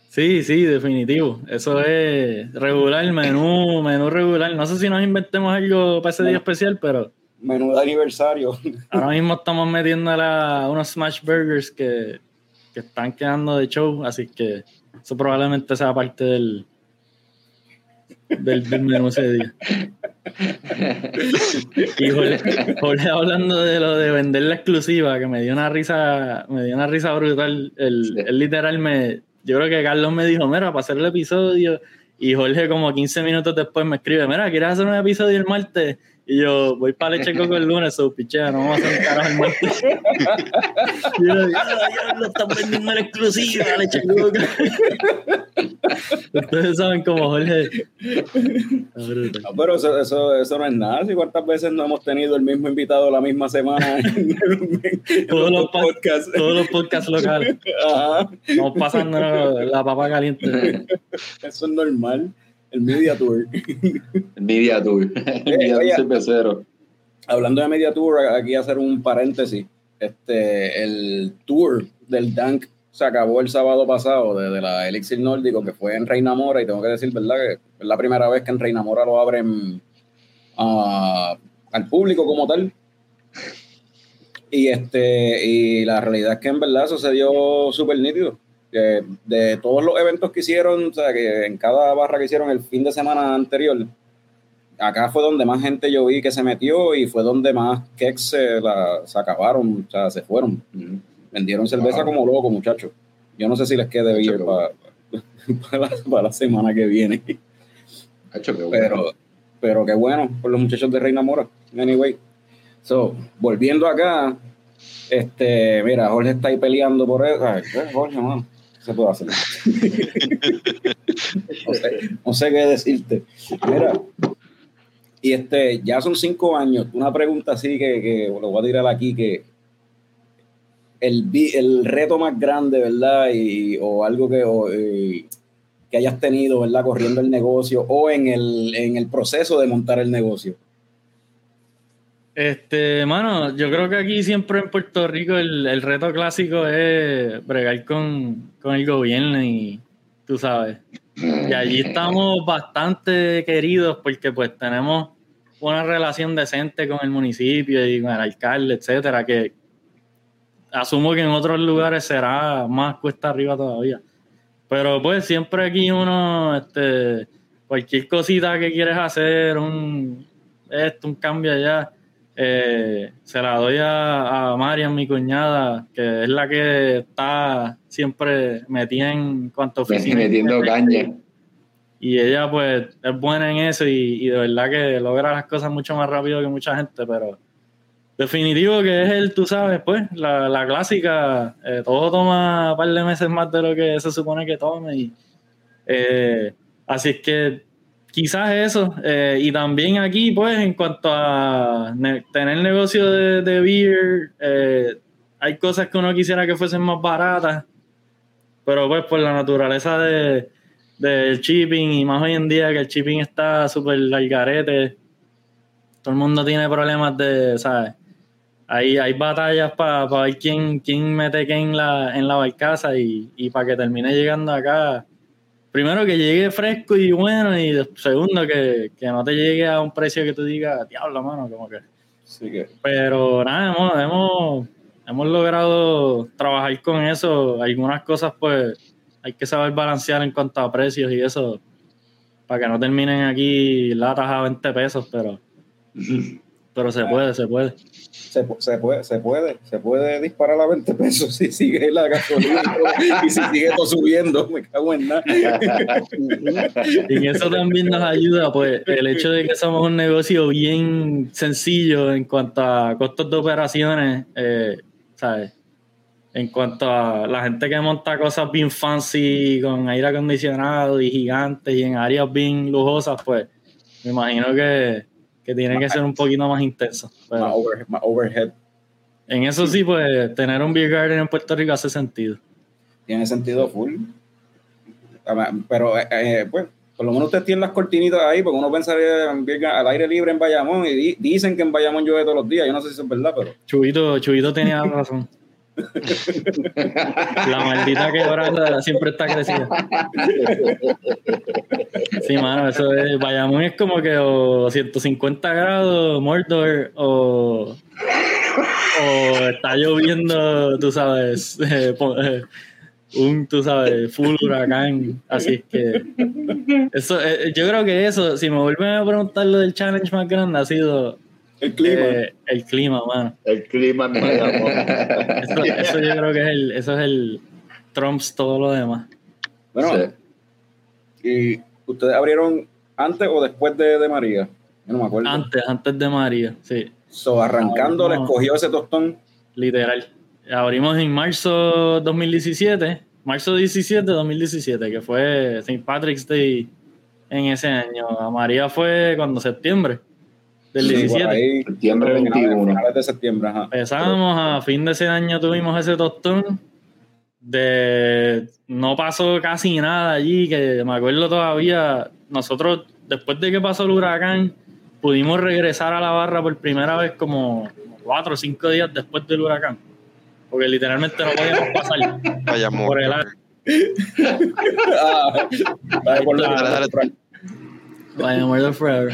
[SPEAKER 5] Sí, sí, definitivo. Eso es regular, menú, menú regular. No sé si nos inventemos algo para ese día especial, pero
[SPEAKER 1] Menú de aniversario. *laughs*
[SPEAKER 5] ahora mismo estamos metiendo unos smash burgers que, que están quedando de show, así que eso probablemente sea parte del, del, del menú ese día. Y Jorge, Jorge hablando de lo de vender la exclusiva, que me dio una risa, me dio una risa brutal. El,
[SPEAKER 6] Sí.
[SPEAKER 5] Él literal me, yo creo que Carlos me dijo, mira, para hacer el episodio Y Jorge, como 15 minutos después, me escribe: Mira, ¿quieres hacer un episodio el martes? Y yo, voy para Leche Coco el lunes, so pichea, no vamos a hacer un carajo el martes. *laughs* y yo, ya, ya lo están vendiendo en exclusiva, Leche Coco. Ustedes saben cómo Jorge.
[SPEAKER 1] No, pero eso, eso, eso no es nada. Si cuántas veces no hemos tenido el mismo invitado la misma semana en, en
[SPEAKER 5] Todos los
[SPEAKER 1] podcasts.
[SPEAKER 5] Todos los podcasts locales.
[SPEAKER 1] Ajá,
[SPEAKER 5] Vamos pasando la papa caliente.
[SPEAKER 1] eso es normal. El Media Tour.
[SPEAKER 6] El Media Tour. *laughs* El Media Tour cervecero.
[SPEAKER 1] Hablando de Media Tour, aquí hacer un paréntesis. Este, el tour del Dank se acabó el sábado pasado de, de la Elixir Nórdico, que fue en Reina Mora, y tengo que decir, ¿verdad? Que es la primera vez que en Reina Mora lo abren ah, al público como tal. Y este, y la realidad es que en verdad sucedió súper nítido. De todos los eventos que hicieron, o sea, que en cada barra que hicieron el fin de semana anterior, acá fue donde más gente yo vi que se metió y fue donde más keks se, la- se acabaron, o sea, se fueron. Vendieron cerveza como locos, muchachos. Yo no sé si les quede bien para, para, *laughs* la, para la semana que viene.
[SPEAKER 6] Qué bueno.
[SPEAKER 1] Pero, pero qué bueno por los muchachos de Reina Mora. Anyway. So, volviendo acá, este, mira, Jorge está ahí peleando por eso. Ay, ¿qué, Jorge, mano? ¿Qué se hacer? *laughs* no, sé, qué decirte. Mira, y este, ya son cinco años. Una pregunta así que, que lo voy a tirar aquí, que el, el reto más grande, ¿verdad? Y, o algo que, eh, que hayas tenido, ¿verdad? Corriendo el negocio o en el, en el proceso de montar el negocio.
[SPEAKER 5] Este, mano, yo creo que aquí siempre en Puerto Rico el, el reto clásico es bregar con, con el gobierno y tú sabes. Y allí estamos bastante queridos porque pues tenemos una relación decente con el municipio y con el alcalde, etcétera, que asumo que en otros lugares será más cuesta arriba todavía. Pero pues siempre aquí uno, este, cualquier cosita que quieres hacer, un esto, un cambio allá, eh, se la doy a, a Marian, mi cuñada, que es la que está siempre metida en cuanto oficina.
[SPEAKER 6] Metiendo caña.
[SPEAKER 5] Y ella, pues, es buena en eso y, y de verdad que logra las cosas mucho más rápido que mucha gente, pero definitivo que es el, tú sabes, pues, la, la clásica, eh, todo toma un par de meses más de lo que se supone que tome. Y, eh, así es que quizás eso. eh, y también aquí, pues, en cuanto a ne- tener negocio de, de beer, eh, hay cosas que uno quisiera que fuesen más baratas, pero pues por la naturaleza de del shipping y más hoy en día que el shipping está súper al. Todo el mundo tiene problemas de, ¿sabes? Hay, hay batallas para ver quién, quién mete qué en la, en la barcaza y, y para que termine llegando acá. Primero que llegue fresco y bueno y segundo que, que no te llegue a un precio que tú digas, diablo, mano, como que, Pero nada, hemos, hemos, hemos logrado trabajar con eso. Algunas cosas, pues, hay que saber balancear en cuanto a precios y eso, para que no terminen aquí latas a 20 pesos, pero, *laughs* pero se puede, se puede.
[SPEAKER 1] Se, pu- se puede, se puede, se puede disparar a 20 pesos si sigue la gasolina *laughs* y si sigue todo subiendo, me cago en nada. *laughs*
[SPEAKER 5] Y eso también nos ayuda, pues, el hecho de que somos un negocio bien sencillo en cuanto a costos de operaciones, eh, ¿sabes? En cuanto a la gente que monta cosas bien fancy, con aire acondicionado y gigantes y en áreas bien lujosas, pues, me imagino que, que tiene que ser un poquito más intenso. Pero
[SPEAKER 1] Más, over- más overhead.
[SPEAKER 5] en eso sí, pues, tener un beer garden en Puerto Rico hace sentido.
[SPEAKER 1] Tiene sentido full. Pero, eh, eh, pues, por lo menos ustedes tienen las cortinitas ahí, porque uno pensaría en al aire libre en Bayamón y di- dicen que en Bayamón llueve todos los días. Yo no sé si eso es verdad, pero
[SPEAKER 5] Chubito, Chubito tenía *laughs* razón. La maldita quebrada siempre está crecida. Sí, mano, eso es. Bayamón es como que o 150 grados, Mordor, o. O está lloviendo, tú sabes, eh, eh, un, tú sabes, full huracán. Así que. Eso, eh, yo creo que eso, si me vuelven a preguntar lo del challenge más grande, ha sido
[SPEAKER 1] el clima.
[SPEAKER 5] eh, el clima, mano.
[SPEAKER 4] El clima en Bayamón. *laughs*
[SPEAKER 5] Eso, eso yo creo que es el, eso es el trumps todo lo demás.
[SPEAKER 1] bueno,
[SPEAKER 6] Sí.
[SPEAKER 1] y ¿Ustedes abrieron antes o después de, de María? Yo no me acuerdo.
[SPEAKER 5] Antes, antes de María, sí,
[SPEAKER 1] So, arrancando,
[SPEAKER 5] No.
[SPEAKER 1] les cogió ese tostón.
[SPEAKER 5] literal. Abrimos en marzo 2017, marzo 17 de 2017, que fue St. Patrick's Day en ese año. A María fue cuando septiembre del
[SPEAKER 1] Sí, por
[SPEAKER 5] 17.
[SPEAKER 1] ahí,
[SPEAKER 6] Septiembre
[SPEAKER 1] finales-
[SPEAKER 6] 21.
[SPEAKER 1] finales de septiembre, ajá.
[SPEAKER 5] Empezamos a fin de ese año tuvimos ese tostón de no pasó casi nada allí que me acuerdo todavía nosotros después de que pasó el huracán pudimos regresar a la barra por primera vez como cuatro o cinco días después del huracán porque literalmente no podíamos pasar
[SPEAKER 2] Vaya
[SPEAKER 5] por el
[SPEAKER 2] mujer. *laughs*
[SPEAKER 1] Ah, dale, por la-
[SPEAKER 2] Dale, dale.
[SPEAKER 5] Vaya, Forever.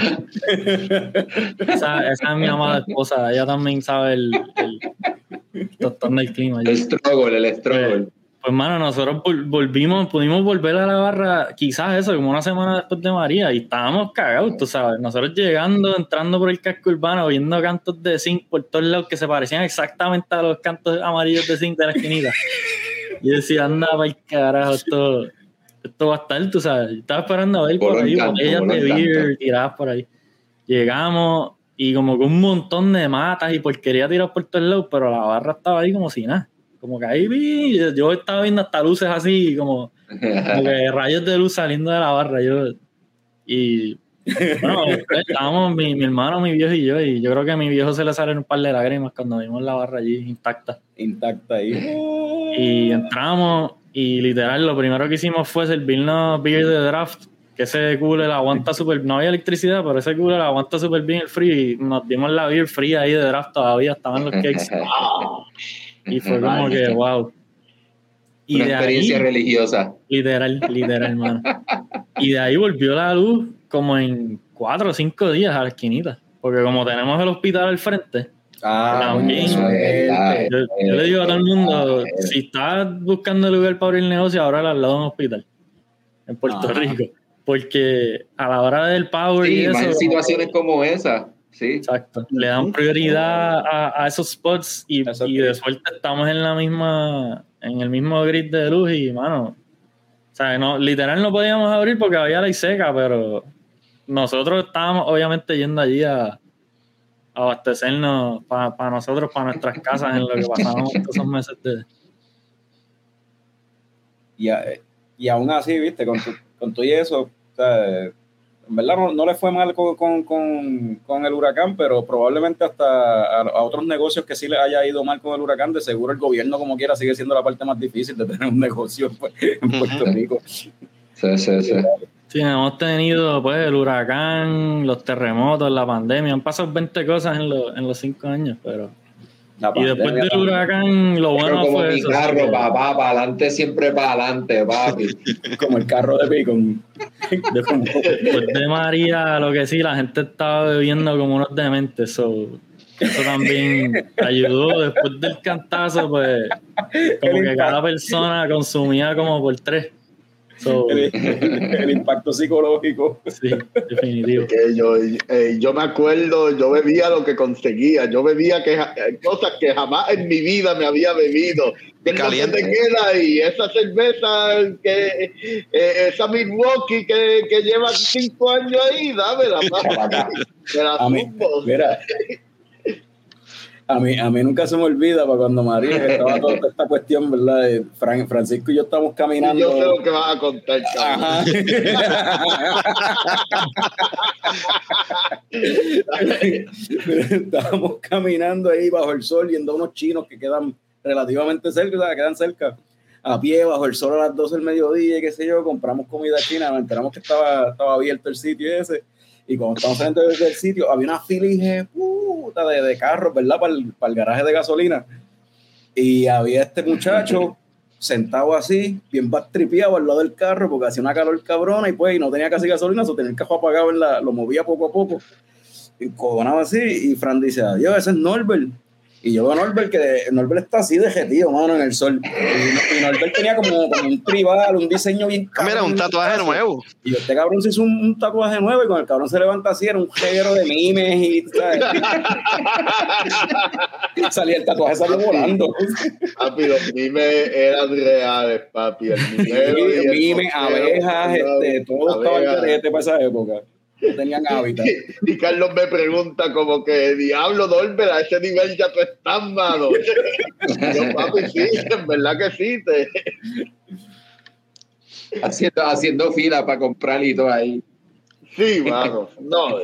[SPEAKER 5] esa, esa es mi amada esposa ella también sabe el, el tostón del clima
[SPEAKER 6] El struggle, el struggle.
[SPEAKER 5] Pues, mano, nosotros vol- volvimos, pudimos volver a la barra, quizás eso, como una semana después de María, y estábamos cagados, tú sabes. Nosotros llegando, entrando por el casco urbano, oyendo cantos de zinc por todos lados que se parecían exactamente a los cantos amarillos de zinc de la esquinita. Y decía, anda, para el carajo, esto, esto va a estar, tú sabes. Yo estaba esperando a ver por ahí
[SPEAKER 6] encanto,
[SPEAKER 5] botellas
[SPEAKER 6] voló
[SPEAKER 5] de beer tiradas por ahí. Llegamos y como que un montón de matas y porquería tiradas por todos lados, pero la barra estaba ahí como si nada. Como que ahí vi, yo estaba viendo hasta luces así, como, como que *laughs* rayos de luz saliendo de la barra. Yo, y bueno, *laughs* pues, estábamos mi, mi hermano, mi viejo y yo, y yo creo que a mi viejo se le salen un par de lágrimas cuando vimos la barra allí intacta.
[SPEAKER 1] intacta ahí.
[SPEAKER 5] Y entramos y literal lo primero que hicimos fue servirnos beer de draft, que ese cooler aguanta súper, no había electricidad, pero ese cooler aguanta súper bien el frío y nos dimos la beer fría ahí de draft todavía, estaban los cakes *laughs* y fue como que wow. Y
[SPEAKER 6] Una
[SPEAKER 5] de
[SPEAKER 6] experiencia
[SPEAKER 5] ahí,
[SPEAKER 6] religiosa.
[SPEAKER 5] literal, literal, hermano. *laughs* Y de ahí volvió la luz como en cuatro o cinco días a la esquinita, porque como tenemos el hospital al frente,
[SPEAKER 1] Ah,
[SPEAKER 6] Ah,
[SPEAKER 5] yo, yo le digo a todo el mundo, si estás buscando lugar para abrir el negocio, ahora al lado de un hospital en Puerto
[SPEAKER 1] Ajá.
[SPEAKER 5] Rico. Porque a la hora del power y
[SPEAKER 6] Sí, más
[SPEAKER 5] eso,
[SPEAKER 6] en situaciones como esa. Sí.
[SPEAKER 5] exacto, le dan prioridad a, a esos spots y,
[SPEAKER 1] Eso
[SPEAKER 5] y de suerte estamos en la misma, en el mismo grid de luz y mano, o sea, no, literal no podíamos abrir porque había ley seca, pero nosotros estábamos obviamente yendo allí a abastecernos para nosotros, para nuestras casas, en lo que pasábamos *laughs* todos esos meses de...
[SPEAKER 1] y, a- y aún así, viste, con, tu- con todo y eso, o sea, en verdad no, no le fue mal con, con, con, con el huracán, pero probablemente hasta a, a otros negocios que sí le haya ido mal con el huracán, de seguro el gobierno como quiera sigue siendo la parte más difícil de tener un negocio pues, en Puerto. Rico.
[SPEAKER 6] Sí, sí, sí.
[SPEAKER 5] Sí, hemos tenido pues el huracán, los terremotos, la pandemia, han pasado 20 cosas en, los en los cinco años, pero...
[SPEAKER 1] La
[SPEAKER 5] Y después del huracán, lo
[SPEAKER 6] Pero
[SPEAKER 5] bueno
[SPEAKER 6] como
[SPEAKER 5] fue
[SPEAKER 6] mi
[SPEAKER 5] eso.
[SPEAKER 6] carro,
[SPEAKER 5] sí,
[SPEAKER 6] papá, para adelante, siempre para adelante, papi. *laughs*
[SPEAKER 1] como el carro de Picon.
[SPEAKER 5] Después, *laughs* después de María, lo que sí, la gente estaba bebiendo como unos dementes, so, eso también ayudó. Después del cantazo, pues, como que cada persona consumía como por tres. So, *laughs*
[SPEAKER 1] el, *laughs* el impacto psicológico.
[SPEAKER 5] sí, definitivo.
[SPEAKER 4] Que yo, eh, yo me acuerdo, yo bebía lo que conseguía, yo bebía que, eh, cosas que jamás en mi vida me había bebido. ¿Qué no se
[SPEAKER 2] Caliente.
[SPEAKER 4] te queda? Y esa cerveza, que, eh, esa Milwaukee que, que lleva cinco años ahí, dámela. Me la zumbo.
[SPEAKER 1] mira, *laughs* a mí, a mí nunca se me olvida para cuando María que estaba toda *laughs* esta cuestión, ¿verdad? Fran- Francisco y yo estábamos
[SPEAKER 4] Y
[SPEAKER 1] caminando.
[SPEAKER 4] yo sé lo que vas a contar.
[SPEAKER 1] Ajá. *laughs* Estábamos caminando ahí bajo el sol yendo a unos chinos que quedan relativamente cerca, o sea, quedan cerca, a pie, bajo el sol a las 12 del mediodía, y qué sé yo, compramos comida china, nos enteramos que estaba, estaba abierto el sitio ese, y cuando estábamos saliendo del sitio, había una fila de, de carros, ¿verdad? Para el, para el garaje de gasolina. Y había este muchacho sentado así, bien bastripeado al lado del carro, porque hacía una calor cabrona y pues y no tenía casi gasolina, so tenía el cajón apagado, en la, lo movía poco a poco. Y cojonaba así, y Fran dice, adiós, ese es Norbert. Y yo veo a Norbert que Norbert está así de jetido, mano, en el sol. Y, y Norbert tenía como, como un tribal, un diseño bien
[SPEAKER 2] Ah, Mira, un tatuaje nuevo.
[SPEAKER 1] Y yo, este cabrón se hizo un, un tatuaje nuevo y con el cabrón se levanta así, era un reguero de mimes y ¿sabes? *laughs* salía el tatuaje salió volando.
[SPEAKER 4] Papi, los mimes eran reales, papi. El mimero y el
[SPEAKER 1] mimes,
[SPEAKER 4] boxeo,
[SPEAKER 1] abejas, este, todo estaba en para esa época. No tenían hábitat. *laughs*
[SPEAKER 4] Y Carlos me pregunta como que, diablo, Norbert, a ese nivel ya tú estás, mano. *laughs* Yo, papi, sí, en verdad que sí. Te...
[SPEAKER 7] Haciendo, haciendo fila para comprar y todo ahí.
[SPEAKER 4] Sí, mano. No.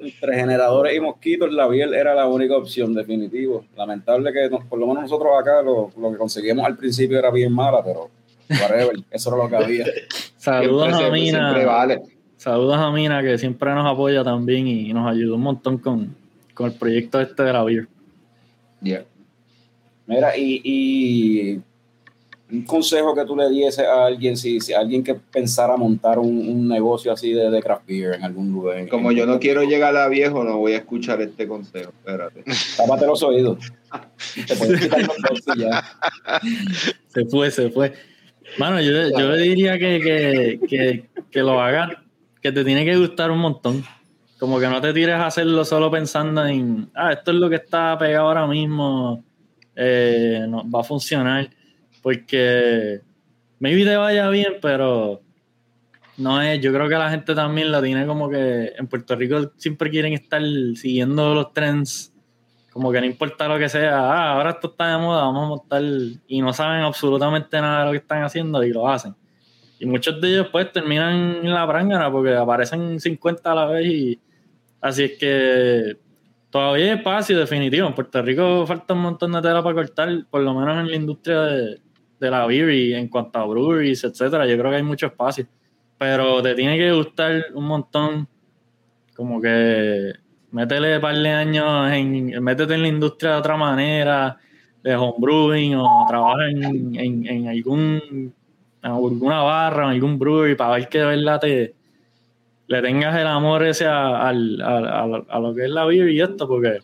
[SPEAKER 1] Entre generadores y mosquitos, la biel era la única opción, definitivo. Lamentable que nos- por lo menos nosotros acá lo, lo que conseguimos al principio era bien mala, pero whatever, eso era lo que había.
[SPEAKER 5] Saludos
[SPEAKER 7] Siempre
[SPEAKER 5] a Mina.
[SPEAKER 7] siempre vale.
[SPEAKER 5] Saludos a Mina, que siempre nos apoya también y nos ayudó un montón con, con el proyecto este de la Beer.
[SPEAKER 7] Yeah.
[SPEAKER 1] Mira, y, y un consejo que tú le diese a alguien, si, si alguien que pensara montar un, un negocio así de, de craft beer en algún lugar. en-
[SPEAKER 6] Como yo no quiero llegar a viejo, no voy a escuchar este consejo. Espérate. *laughs*
[SPEAKER 1] Tápate los oídos. Te puedes *laughs* quitar los dos y ya.
[SPEAKER 5] Se fue, se fue. Mano, yo, yo le diría que, que, que, que lo hagas, que te tiene que gustar un montón. Como que no te tires a hacerlo solo pensando en, ah, esto es lo que está pegado ahora mismo, eh, va a funcionar. Porque maybe te vaya bien, pero no es, yo creo que la gente también la tiene como que en Puerto Rico siempre quieren estar siguiendo los trends, como que no importa lo que sea, ah, ahora esto está de moda, vamos a montar, y no saben absolutamente nada de lo que están haciendo y lo hacen. Y muchos de ellos pues terminan en la prángana porque aparecen 50 a la vez y así es que todavía hay espacio definitivo. En Puerto Rico falta un montón de tela para cortar, por lo menos en la industria de, la beer y en cuanto a breweries, etcétera. Yo creo que hay mucho espacio. Pero te tiene que gustar un montón, como que métele un par de años, en, métete en la industria de otra manera, de homebrewing o trabaja en algún en alguna barra, en algún brewery para ver que de verdad te le tengas el amor ese a, al- a- a- a lo que es la beer y esto, porque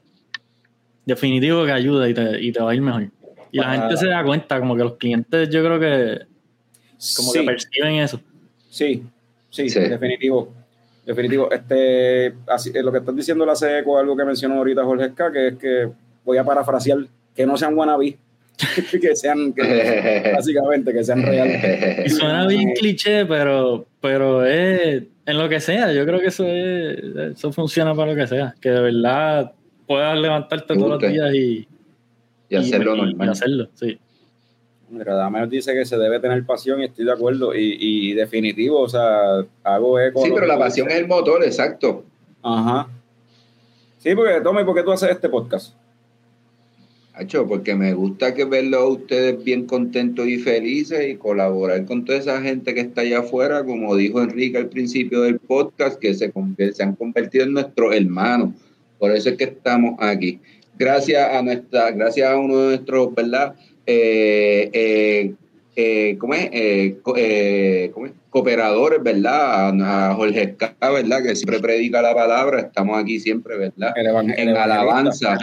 [SPEAKER 5] definitivo que ayuda y te, y te va a ir mejor. Y la gente se da cuenta, como que los clientes yo creo que como
[SPEAKER 1] Sí.
[SPEAKER 5] que perciben eso.
[SPEAKER 1] Sí, sí,
[SPEAKER 7] Sí.
[SPEAKER 1] definitivo. Definitivo. Este, así, eh, lo que estás diciendo le hace eco algo que mencionó ahorita Jorge Esca, que es que voy a parafrasear, que no sean wannabe, *laughs* que sean, que, *laughs* básicamente, que sean reales. *laughs*
[SPEAKER 5] Y suena bien cliché, pero, pero es en lo que sea. Yo creo que eso es, eso funciona para lo que sea. Que de verdad puedas levantarte todos los días y,
[SPEAKER 7] Y hacerlo
[SPEAKER 5] y-
[SPEAKER 7] normal.
[SPEAKER 5] y hacerlo, sí.
[SPEAKER 1] Mira, Dahmer dice que se debe tener pasión y estoy de acuerdo. Y, y definitivo, o sea, hago eco.
[SPEAKER 7] Sí, pero la pasión es el motor, exacto.
[SPEAKER 1] Ajá. Sí, porque, Tommy, ¿por qué tú haces este podcast?
[SPEAKER 6] Hacho, porque me gusta que verlos a ustedes bien contentos y felices y colaborar con toda esa gente que está allá afuera, como dijo Enrique al principio del podcast, que se, se han convertido en nuestros hermanos. Por eso es que estamos aquí. Gracias a nuestra, gracias a uno de nuestros, ¿verdad? Eh, eh, eh, ¿cómo es? Eh, co- eh, ¿cómo es? Cooperadores, ¿verdad? A, a Jorge Esca, ¿verdad? Que siempre predica la palabra. Estamos aquí siempre, ¿verdad?
[SPEAKER 1] El evang- el
[SPEAKER 6] En alabanza.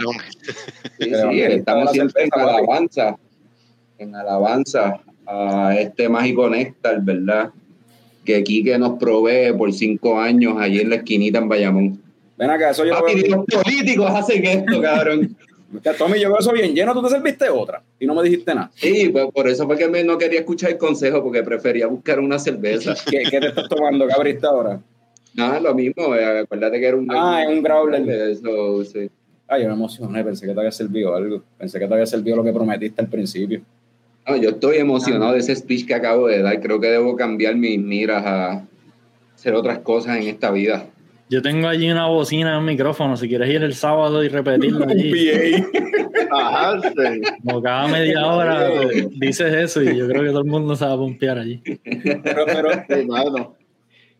[SPEAKER 6] Sí,
[SPEAKER 1] El
[SPEAKER 6] sí, estamos siempre en alabanza, en alabanza a este mágico néctar, ¿verdad? Que Quique nos provee por cinco años allí en la esquinita en Bayamón.
[SPEAKER 1] Ven acá, eso yo
[SPEAKER 6] Papi, los políticos hacen esto, cabrón.
[SPEAKER 1] Tommy, yo veo eso bien lleno. Tú te serviste otra y no me dijiste nada.
[SPEAKER 6] Sí, pues por eso fue que me- no quería escuchar el consejo, porque prefería buscar una cerveza. *laughs*
[SPEAKER 1] ¿Qué, qué te estás tomando? ¿Qué abriste ahora?
[SPEAKER 6] Nada, lo mismo, eh, acuérdate que era un...
[SPEAKER 1] Ah, es un growler.
[SPEAKER 6] Eso, sí.
[SPEAKER 1] Ay, yo me emocioné. Pensé que te había servido algo. Pensé que te había servido lo que prometiste al principio.
[SPEAKER 6] No, yo estoy emocionado de ese speech que acabo de dar. Creo que debo cambiar mis miras a hacer otras cosas en esta vida.
[SPEAKER 5] Yo tengo allí una bocina en un micrófono. Si quieres ir el sábado y repetirlo allí,
[SPEAKER 4] Ajá, sí.
[SPEAKER 5] como cada media hora pues, dices eso y yo creo que todo el mundo se va a pompear allí.
[SPEAKER 1] Pero, pero,
[SPEAKER 4] Sí, mano.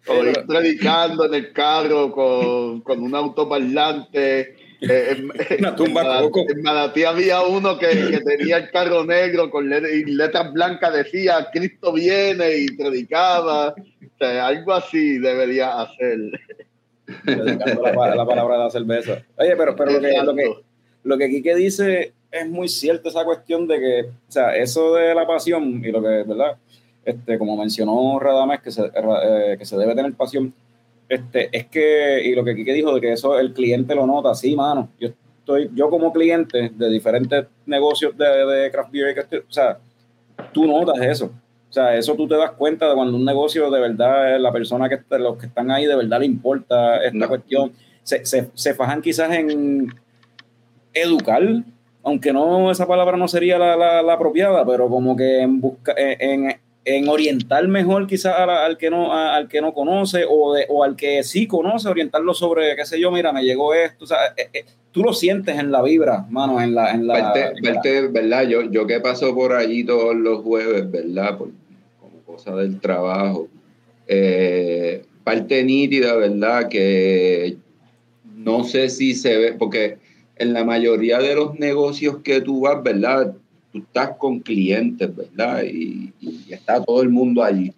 [SPEAKER 4] O ir predicando en el carro con, con un autoparlante. Eh, en,
[SPEAKER 1] Una tumba
[SPEAKER 4] en en Manatí había uno que, que tenía el carro negro con let- y letras blancas decía Cristo viene y predicaba. O sea, algo así debería hacer.
[SPEAKER 1] Dedicando la, la palabra de la cerveza. Oye, pero, pero lo, que, lo, que, lo que Quique dice es muy cierto esa cuestión de que, o sea, eso de la pasión y lo que, ¿verdad? Este, como mencionó Radames, que se, eh, que se debe tener pasión, este, es que, y lo que Quique dijo de que eso el cliente lo nota, sí, mano. Yo estoy, yo como cliente de diferentes negocios de, de craft beer, o sea, tú notas eso. O sea, eso tú te das cuenta de cuando un negocio de verdad, la persona que está, los que están ahí de verdad le importa esta
[SPEAKER 6] No.
[SPEAKER 1] cuestión. Se, se, se fajan quizás en educar, aunque no, esa palabra no sería la, la, la apropiada, pero como que en busca, en, en- en orientar mejor quizás a la- al que no a- al que no conoce o, de, o al que sí conoce, orientarlo sobre, qué sé yo, mira, me llegó esto, o sea, eh, eh, tú lo sientes en la vibra, mano, en la... En la
[SPEAKER 6] parte,
[SPEAKER 1] en la-
[SPEAKER 6] parte, ¿verdad? Yo, yo que paso por allí todos los jueves, ¿verdad? Por, cosa del trabajo. eh, parte nítida, ¿verdad? Que no sé si se ve, porque en la mayoría de los negocios que tú vas, ¿verdad? Tú estás con clientes, ¿verdad? Y, y está todo el mundo allí.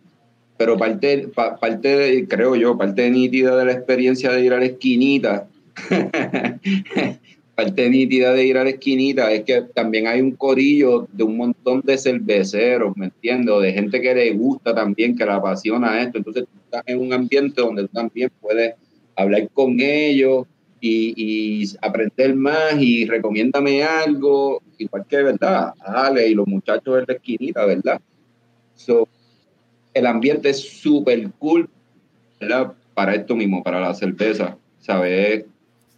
[SPEAKER 6] Pero parte, pa- parte de- creo yo, parte nítida de la experiencia de ir a la esquinita *laughs* parte nítida de ir a la esquinita es que también hay un corillo de un montón de cerveceros, ¿me entiendes? O de gente que le gusta también, que le apasiona esto. Entonces tú estás en un ambiente donde tú también puedes hablar con ellos y, aprender más y recomiéndame algo, igual que, ¿verdad? Ale y los muchachos de la esquinita, ¿verdad? So, el ambiente es súper cool, ¿verdad? Para esto mismo, para la cerveza, ¿sabes?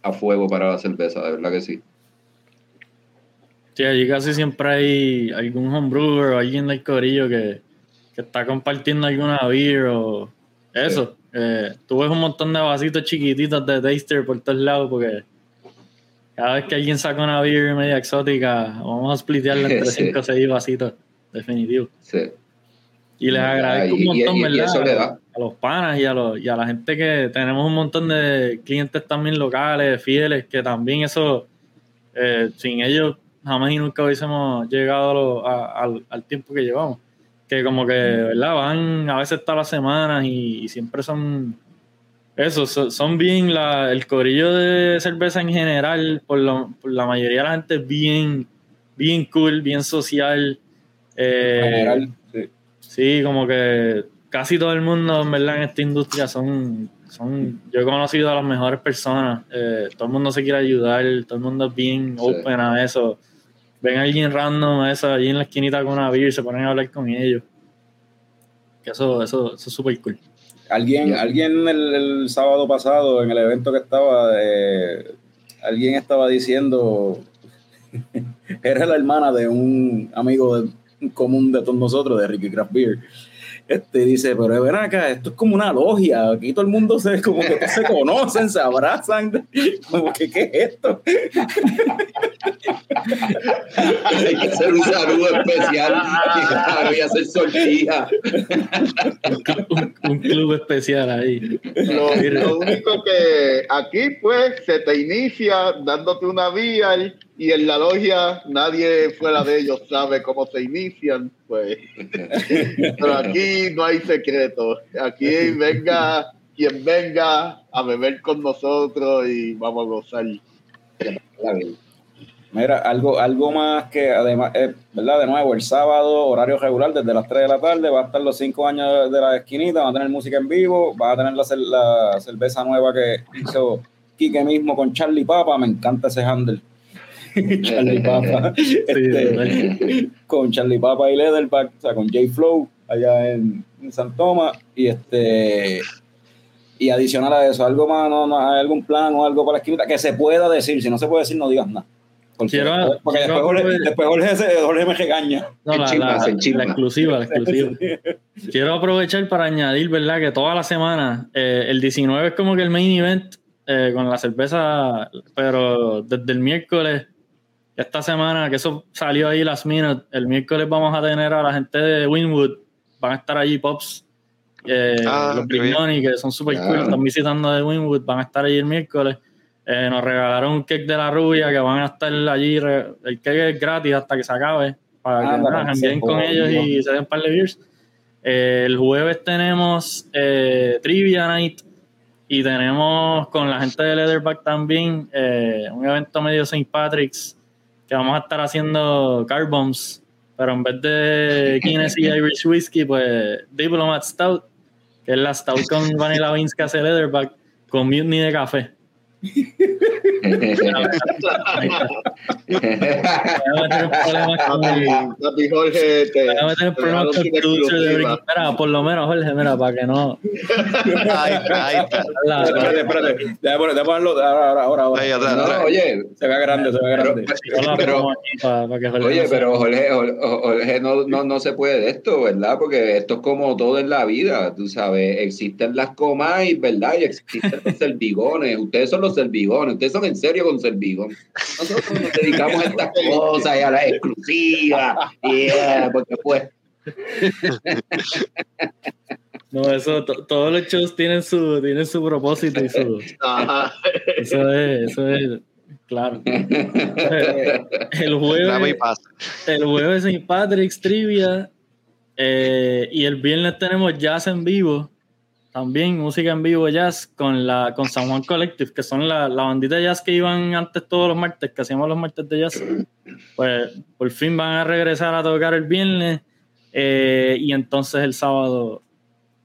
[SPEAKER 6] A fuego para la cerveza, de verdad que sí.
[SPEAKER 5] Sí, allí casi siempre hay algún homebrewer o alguien del corillo que, que está compartiendo alguna beer o eso. Eh, tú ves un montón de vasitos chiquititos de taster por todos lados porque cada vez que alguien saca una beer media exótica, vamos a splitearla *laughs* entre
[SPEAKER 6] Sí.
[SPEAKER 5] 5 o 6 vasitos, definitivo.
[SPEAKER 6] Sí.
[SPEAKER 5] Y les
[SPEAKER 6] ¿Verdad?
[SPEAKER 5] agradezco un
[SPEAKER 6] Y-
[SPEAKER 5] montón,
[SPEAKER 6] y- y
[SPEAKER 5] ¿verdad?
[SPEAKER 6] eso le da.
[SPEAKER 5] A los panas y a, los, y a la gente que tenemos un montón de clientes también locales, fieles, que también eso, eh, sin ellos jamás y nunca hubiésemos llegado a lo- a- al, al tiempo que llevamos. Que como que, ¿verdad? Van a veces todas las semanas y, y siempre son... Eso, son, son bien la, el corillo de cerveza en general, por, lo- por la mayoría de la gente es bien, bien cool, bien social. eh,
[SPEAKER 1] en general, sí.
[SPEAKER 5] Sí, como que casi todo el mundo, en verdad, en esta industria son, son yo he conocido a las mejores personas, eh, todo el mundo se quiere ayudar, todo el mundo es bien
[SPEAKER 6] Sí.
[SPEAKER 5] open a eso. Ven a alguien random, eso, allí en la esquinita con una beer, se ponen a hablar con ellos. Que eso, eso, eso es súper cool.
[SPEAKER 1] Alguien, alguien el, el sábado pasado, en el evento que estaba, eh, alguien estaba diciendo, *laughs* era la hermana de un amigo de- común de todos nosotros, de Ricky Craft Beer. Este dice, pero ven acá, esto es como una logia, aquí todo el mundo se, como que se conocen, se abrazan, *laughs* como que, ¿qué es esto? *laughs*
[SPEAKER 6] Hay que hacer un saludo especial y claro, y hacer sortija.
[SPEAKER 5] Un, un club especial ahí.
[SPEAKER 4] Lo, lo único que aquí, pues, se te inicia dándote una vía y, y en la logia nadie fuera de ellos sabe cómo se inician, pues. *laughs* Pero aquí no hay secreto. Aquí venga quien venga a beber con nosotros y vamos a gozar.
[SPEAKER 1] Mira, algo, algo más que además, eh, ¿verdad? De nuevo, el sábado, horario regular, desde las 3 de la tarde, va a estar los 5 años de la esquinita, van a tener música en vivo, va a tener la, la cerveza nueva que hizo Quique mismo con Charlie Papa, me encanta ese handle. *laughs* Charlie Papa, *laughs* este, con Charlie Papa y Leatherback, o sea, con J Flow, allá en, en San Tomás, y este y adicional a eso, algo más, no, no, hay algún plan o algo para la esquinita que se pueda decir, si no se puede decir, no digas nada. Porque,
[SPEAKER 5] Quiero-
[SPEAKER 1] porque
[SPEAKER 5] quiero
[SPEAKER 1] después, Jorge, después Jorge, se- Jorge me regaña.
[SPEAKER 5] No, la, la- exclusiva, la exclusiva. *laughs* Quiero aprovechar para añadir, ¿verdad? Que toda la semana, eh, el 19 es como que el main event eh, con la cerveza, pero desde el miércoles, esta semana, que eso salió ahí last minute, el miércoles vamos a tener a la gente de Winwood, van a estar allí Pops, eh,
[SPEAKER 2] Ah,
[SPEAKER 5] los. Brignoni, que son super cool,
[SPEAKER 6] Claro.
[SPEAKER 5] están visitando de Winwood, van a estar allí el miércoles. Eh, nos regalaron un cake de la rubia que van a estar allí. re- El cake es gratis hasta que se acabe. Para que
[SPEAKER 1] Anda,
[SPEAKER 5] nada,
[SPEAKER 1] se
[SPEAKER 5] jangueen con ellos y se den un par de beers. Eh, el jueves tenemos eh, Trivia Night Y tenemos con la gente de Leatherback también eh, un evento medio St. Patrick's que vamos a estar haciendo car bombs, pero en vez de Guinness y Irish Whiskey, pues Diplomat Stout, que es la Stout con Vanilla Beans que hace Leatherback, con mutiny de café.
[SPEAKER 4] Papi Jorge, te,
[SPEAKER 5] Voy a meter problemas con el producer de Breaking- Mira, por lo menos, Jorge, mira, para que no.
[SPEAKER 2] Ahí está, ahí está.
[SPEAKER 5] la-
[SPEAKER 1] Espérate, espérate. Déjame poner- déjame ponerlo ahora, ahora, ahora. ahora.
[SPEAKER 2] Ahí atrás,
[SPEAKER 6] No,
[SPEAKER 2] atrás.
[SPEAKER 6] oye,
[SPEAKER 1] Se ve grande, se ve
[SPEAKER 6] pero,
[SPEAKER 1] grande.
[SPEAKER 6] Oye,
[SPEAKER 5] no se-
[SPEAKER 6] pero Jorge, Jorge, Jorge no, no, no se puede de esto, ¿verdad? Porque esto es como todo en la vida, tú sabes, existen las comas, ¿verdad? Y existen los *laughs* servigones, ustedes son los servigones, ustedes son en serio con servigón. Nosotros nos dedicamos a estas cosas y a las exclusivas, y, eh, porque pues,
[SPEAKER 5] No, eso, to- todos los shows tienen su, tienen su propósito y su.
[SPEAKER 4] Ajá.
[SPEAKER 5] Eso es, eso es, claro. *laughs* El jueves, el jueves St. Patrick's Trivia eh, y el viernes tenemos jazz en vivo, también música en vivo jazz con la con San Juan Collective, que son la, la bandita de jazz que iban antes todos los martes, que hacíamos los martes de jazz. Pues por fin van a regresar a tocar el viernes eh, y entonces el sábado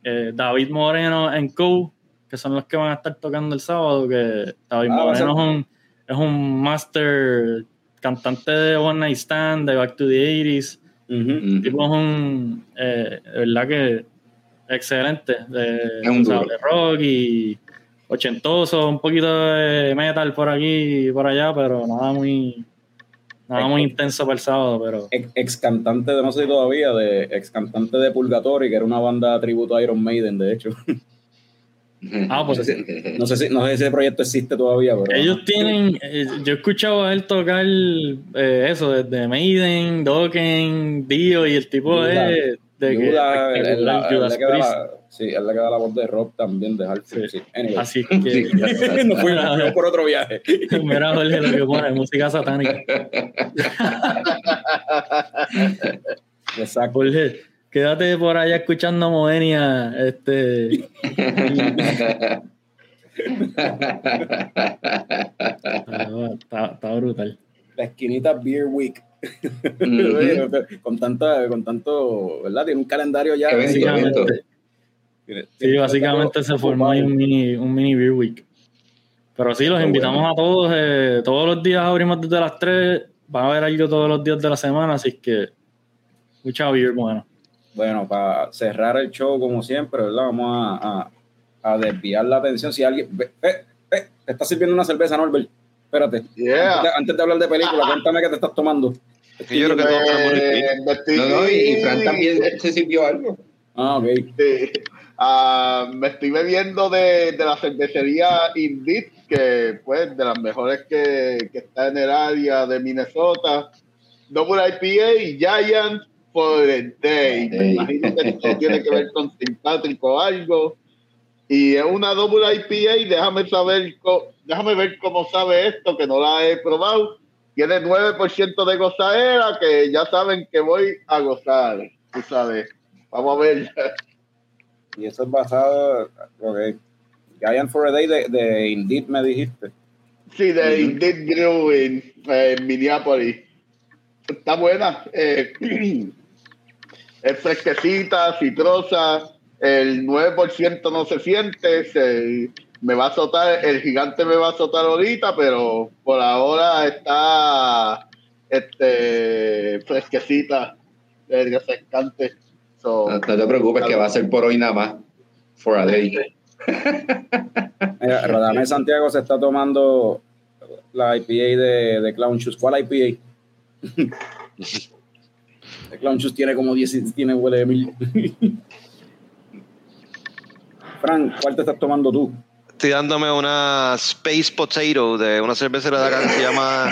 [SPEAKER 5] eh, David Moreno en Co, que son los que van a estar tocando el sábado, que David
[SPEAKER 1] Ah,
[SPEAKER 5] Moreno es un, es un master cantante de One Night Stand, de Back to the 80s.
[SPEAKER 1] Ujú.
[SPEAKER 5] El tipo es un, eh, de verdad que excelente, de,
[SPEAKER 6] Es un
[SPEAKER 5] o sea,
[SPEAKER 6] duro.
[SPEAKER 5] de rock y ochentoso, un poquito de metal por aquí y por allá, pero nada muy, nada muy intenso para el sábado, pero
[SPEAKER 1] Ex, ex cantante de, no sé si todavía, de ex cantante de Purgatory, que era una banda tributo a Iron Maiden, de hecho.
[SPEAKER 5] Ah, pues
[SPEAKER 1] No sé si, no sé si ese proyecto existe todavía, pero.
[SPEAKER 5] Ellos tienen, eh, yo he escuchado a él tocar eh, eso, desde Maiden, Dokken, Dio, y el tipo es de que
[SPEAKER 1] Judas le queda
[SPEAKER 5] Priest.
[SPEAKER 1] la- Sí, él le queda la voz de rock también, de.
[SPEAKER 5] Sí.
[SPEAKER 1] Sí. Anyway.
[SPEAKER 5] Así *laughs* que *laughs*
[SPEAKER 1] nos fuimos, nos fuimos por otro viaje. *laughs*
[SPEAKER 5] mira Jorge lo que pone, música satánica.
[SPEAKER 1] Exacto.
[SPEAKER 5] Jorge, quédate por allá escuchando Moenia, este está, está brutal.
[SPEAKER 1] La esquinita Beer Week. Con tanta, con tanto, ¿verdad? Tiene un calendario ya.
[SPEAKER 5] Básicamente, sí, básicamente se formó ahí un mini, un mini beer week. Pero sí, los invitamos
[SPEAKER 6] bueno.
[SPEAKER 5] a todos. eh, todos los días abrimos desde las 3. Va a haber algo todos los días de la semana, así que mucha beer bueno.
[SPEAKER 1] Bueno, para cerrar el show, como siempre, ¿verdad? Vamos a, a, a desviar la atención. Si alguien. Ve, te está sirviendo una cerveza, Norbert. Espérate.
[SPEAKER 4] Yeah.
[SPEAKER 1] Antes, de, antes de hablar de película, cuéntame qué te estás tomando.
[SPEAKER 2] Que yo creo que todos tenemos un
[SPEAKER 4] Eh, me estoy-
[SPEAKER 6] No, no, y, y Fran también se sirvió algo.
[SPEAKER 1] Ah, ok.
[SPEAKER 4] Sí. Ah, me estoy bebiendo de, de la cervecería Indeed, que pues de las mejores que, que está en el área de Minnesota. Double IPA y Giant for the Day. Me imagino que esto tiene que ver con simpático o algo. Y es una Double IPA y déjame saber, déjame ver cómo sabe esto, que no la he probado. Tiene 9% de gozadera, que ya saben que voy a gozar, tú sabes. Vamos a ver.
[SPEAKER 1] Y eso es basado. Ok. Giant for a Day de, de Indeed, me dijiste.
[SPEAKER 4] Sí, de Indeed Brewing eh, en Minneapolis. Está buena. eh, *clears throat* es fresquecita, citrosa. El 9% no se siente. se- me va a azotar, el gigante me va a azotar ahorita, pero por ahora está este, fresquecita, refrescante. So,
[SPEAKER 6] No, no te preocupes, que va a ser por hoy nada más. For a day. *laughs*
[SPEAKER 1] Mira, Radamés Santiago se está tomando la IPA de, de Clown Shoes. ¿Cuál IPA? *laughs* El Clown Shoes tiene como 10, tiene huele de mil. *laughs* Fran, ¿cuál te estás tomando tú?
[SPEAKER 2] Estoy dándome una Space Potato de una cervecera de acá que se llama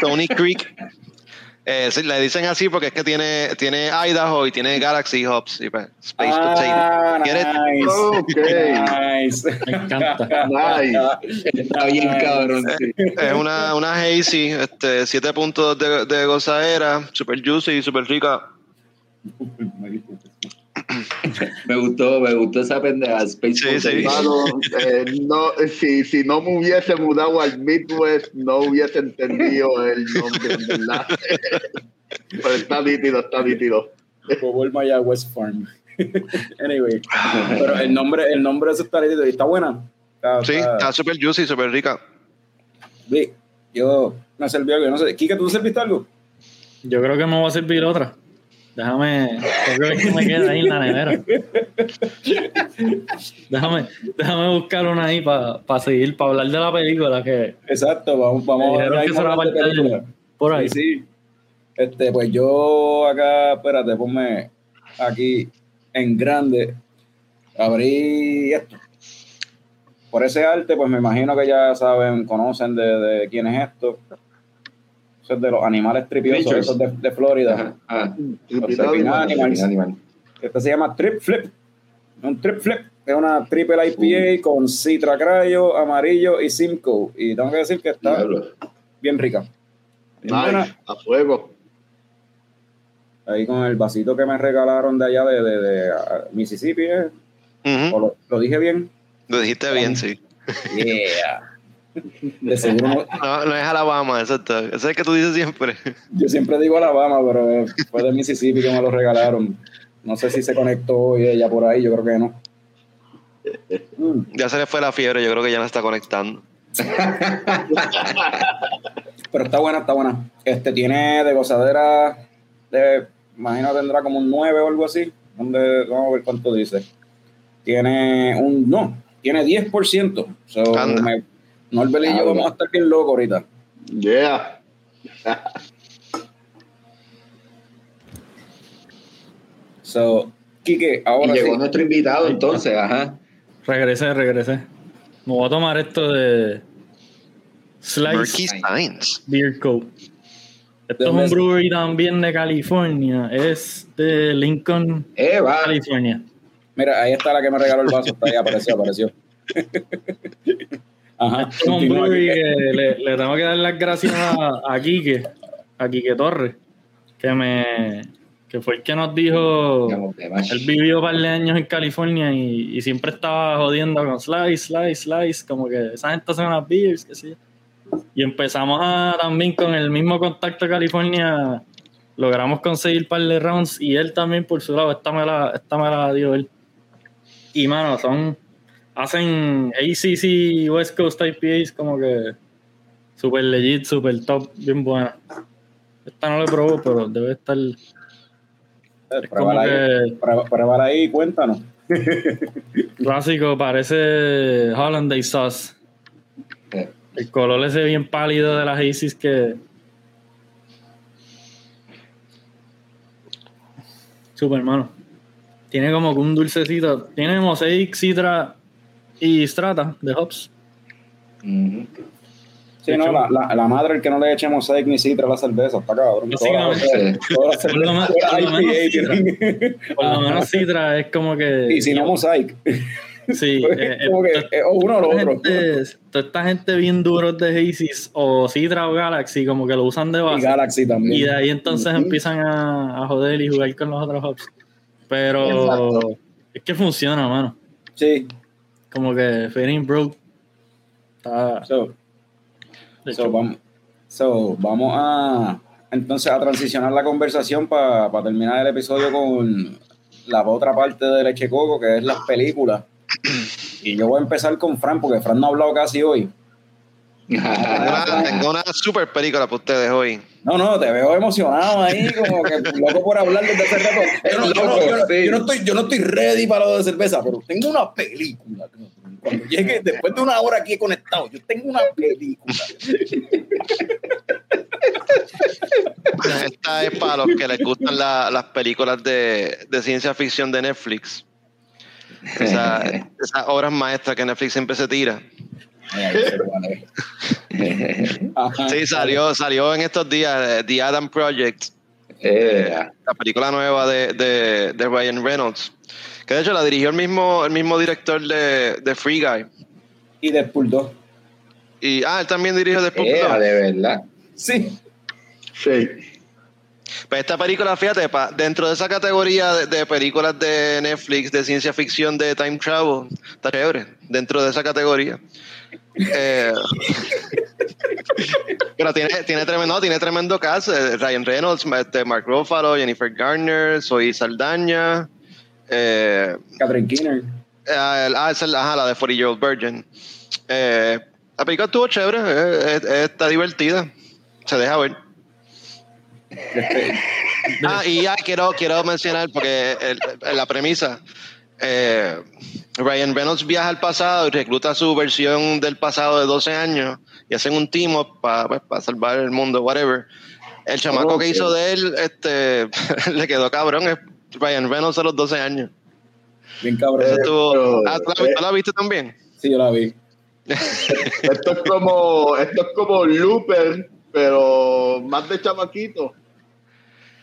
[SPEAKER 2] Tony Creek. Eh, sí, le dicen así porque es que tiene, tiene Idaho y tiene Galaxy Hops. Y pues, Space
[SPEAKER 1] Ah,
[SPEAKER 2] Potato. ¿Quieres?
[SPEAKER 1] nice.
[SPEAKER 4] Ok.
[SPEAKER 1] Nice.
[SPEAKER 5] Me encanta.
[SPEAKER 4] nice.
[SPEAKER 6] Está bien, cabrón. sí.
[SPEAKER 2] Es una, una Hazy, este, 7 puntos de, de gozadera, super juicy, super rica. *laughs*
[SPEAKER 6] Me gustó, me gustó esa pendeja. Space
[SPEAKER 2] Sí,
[SPEAKER 6] Potato.
[SPEAKER 2] sí.
[SPEAKER 4] Eh, no, si, si no me hubiese mudado al Midwest, no hubiese entendido el nombre, en ¿verdad? *laughs* Pero está nítido, está nítido.
[SPEAKER 1] Como el Maya West Farm. *laughs* anyway, pero el nombre, el nombre de está nítido y está buena. Está-
[SPEAKER 2] Sí,
[SPEAKER 1] está-
[SPEAKER 2] súper juicy, súper rica.
[SPEAKER 1] Vi, yo me serví algo, yo no sé. Kika, ¿tú serviste algo?
[SPEAKER 5] Yo creo que me voy a servir otra. Déjame, que me queda ahí en la nevera. Déjame, déjame buscar una ahí para seguir, para hablar de la película que
[SPEAKER 1] Exacto, vamos, vamos
[SPEAKER 5] dijeron
[SPEAKER 1] ya
[SPEAKER 5] que parte de- por ahí.
[SPEAKER 1] Sí, sí. Este, pues yo acá, espérate, ponme aquí en grande. Abrí esto. Por ese arte, pues me imagino que ya saben, conocen de, de quién es esto. Eso es de los animales tripiosos esos de, de Florida.
[SPEAKER 6] Ajá,
[SPEAKER 1] Los Animals.
[SPEAKER 6] animal, animal.
[SPEAKER 1] Este se llama Trip Flip. Un Trip Flip es una triple IPA con Citra Crayo, amarillo y Simcoe. Y tengo que decir que está
[SPEAKER 6] Diablo.
[SPEAKER 1] bien rica. Bien buena.
[SPEAKER 4] Nice, a fuego.
[SPEAKER 1] Ahí con el vasito que me regalaron de allá de, de- de, Mississippi. ¿eh?
[SPEAKER 2] Ujú.
[SPEAKER 1] ¿O lo, lo dije bien?
[SPEAKER 2] Lo dijiste bien, sí.
[SPEAKER 1] Yeah. De seguro no- *laughs*
[SPEAKER 2] No, no es Alabama, exacto. Ese es el que tú dices siempre.
[SPEAKER 1] yo siempre digo Alabama, pero fue de Mississippi que me lo regalaron. No sé si se conectó hoy ella por ahí, yo creo que no.
[SPEAKER 2] Ya se le fue la fiebre, yo creo que ya no está conectando.
[SPEAKER 1] Pero está buena, está buena. Este tiene de gozadera, de, imagino tendrá como un 9 o algo así. Donde, vamos a ver cuánto dice. Tiene un, no, tiene 10%. So, me- Norbert y yo vamos a estar bien locos ahorita.
[SPEAKER 4] Yeah. *laughs*
[SPEAKER 1] So, Quique,
[SPEAKER 6] Y
[SPEAKER 1] ahora
[SPEAKER 6] llegó
[SPEAKER 1] sí.
[SPEAKER 6] nuestro invitado entonces, ajá.
[SPEAKER 5] Regresé, regresé. Me voy a tomar esto de Slice
[SPEAKER 2] Science.
[SPEAKER 5] Beer Co. Esto es un brewery también de California. Es de Lincoln,
[SPEAKER 6] Eh, va.
[SPEAKER 5] California.
[SPEAKER 1] Mira, ahí está la que me regaló el vaso. Está ahí, apareció, apareció. *laughs* Ajá.
[SPEAKER 5] Es un brewery que le, le tengo que dar las gracias a, a Quique, a Quique Torres, que me que fue el que nos dijo. Él vivió un par de años en California y, y siempre estaba jodiendo con slice, slice, slice, como que esa gente hace unas beers, que sí. Y empezamos a, también con el mismo contacto de California, logramos conseguir un par de rounds y él también por su lado, esta me la, esta me la dio él. Y mano, son, hacen ACC West Coast IPAs como que super legit, super top, bien buena. Esta no la probó, pero debe estar... Es como
[SPEAKER 1] Pruébala ahí,
[SPEAKER 5] que
[SPEAKER 1] pruébala ahí y cuéntanos. *laughs*
[SPEAKER 5] clásico, parece Hollandaise sauce.
[SPEAKER 6] Eh,
[SPEAKER 5] El color ese bien pálido de las Hazy's que. Super, hermano. Tiene como que un dulcecito. Tiene mosaic, citra y strata de hops.
[SPEAKER 6] ujú.
[SPEAKER 1] Sí, no, la, la, la madre el que no le eche mosaic ni citra a la cerveza, está cabrón.
[SPEAKER 5] Por lo menos- citra.
[SPEAKER 1] tienen-
[SPEAKER 5] Por lo menos citra es como que.
[SPEAKER 1] Y si no mosaic.
[SPEAKER 5] Sí, *laughs* eh, eh,
[SPEAKER 1] Como que es uno o lo
[SPEAKER 5] toda
[SPEAKER 1] otro.
[SPEAKER 5] toda esta gente bien duros de Hazy's o Citra o Galaxy, como que lo usan de
[SPEAKER 1] Y
[SPEAKER 5] base.
[SPEAKER 1] Galaxy también.
[SPEAKER 5] Y de ahí entonces empiezan a, a joder y jugar con los otros hops. Pero
[SPEAKER 4] Exacto.
[SPEAKER 5] es que funciona, mano.
[SPEAKER 1] Sí.
[SPEAKER 5] Como que Fading Broke está.
[SPEAKER 1] So, vamos, so, vamos a entonces a transicionar la conversación para terminar el episodio con la otra parte de Leche Coco, que es las películas. Y yo voy a empezar con Fran, porque Fran no ha hablado casi hoy.
[SPEAKER 2] Tengo una, super película para ustedes hoy.
[SPEAKER 1] No, no, te veo emocionado ahí, como que loco por hablar desde hace rato. Yo no, yo no- yo no- yo no estoy, yo no estoy ready para lo de cerveza, pero tengo una película. Cuando llegue, después de una hora aquí conectado, yo tengo una película.
[SPEAKER 2] Esta es para los que les gustan la- las películas de, de ciencia ficción de Netflix. Esa- *laughs* esas obras maestras que Netflix siempre se tira.
[SPEAKER 1] Ajá.
[SPEAKER 2] Sí, salió, salió en estos días eh, The Adam Project,
[SPEAKER 6] Eh,
[SPEAKER 2] la película nueva de, de, de Ryan Reynolds. Que de hecho la dirigió el mismo, el mismo director de, de Free Guy.
[SPEAKER 1] Y Deadpool 2.
[SPEAKER 2] Y, ah, él también dirigió después.
[SPEAKER 6] eh, de verdad.
[SPEAKER 1] Sí.
[SPEAKER 4] Sí.
[SPEAKER 2] Pues esta película, fíjate, pa- dentro de esa categoría de, de películas de Netflix de ciencia ficción de time travel, está chévere, dentro de esa categoría. Eh, *laughs* pero tiene, tiene tremendo, no, tiene tremendo cast, eh, Ryan Reynolds, este, Mark Ruffalo, Jennifer Garner, Zoe Saldaña, eh,
[SPEAKER 1] Catherine Keener.
[SPEAKER 2] Ah, el- ah, es la, ajá, la de 40 Year Old Virgin. Eh, la película estuvo chévere, eh, eh, eh, está divertida. Se deja ver. Ah, y ya quiero, quiero mencionar, porque el- el- la premisa, eh, Ryan Reynolds viaja al pasado y recluta su versión del pasado de 12 años y hacen un team up para salvar el mundo, whatever. El chamaco que hizo de él, este, *laughs* le quedó cabrón, es Ryan Reynolds a los 12 años.
[SPEAKER 1] Bien cabrón.
[SPEAKER 2] Eso estuvo-
[SPEAKER 4] pero-
[SPEAKER 2] ah, ¿tú la, tú la viste también?
[SPEAKER 1] Sí, yo la vi.
[SPEAKER 4] Esto es como, esto es como Looper, pero más de chamaquito.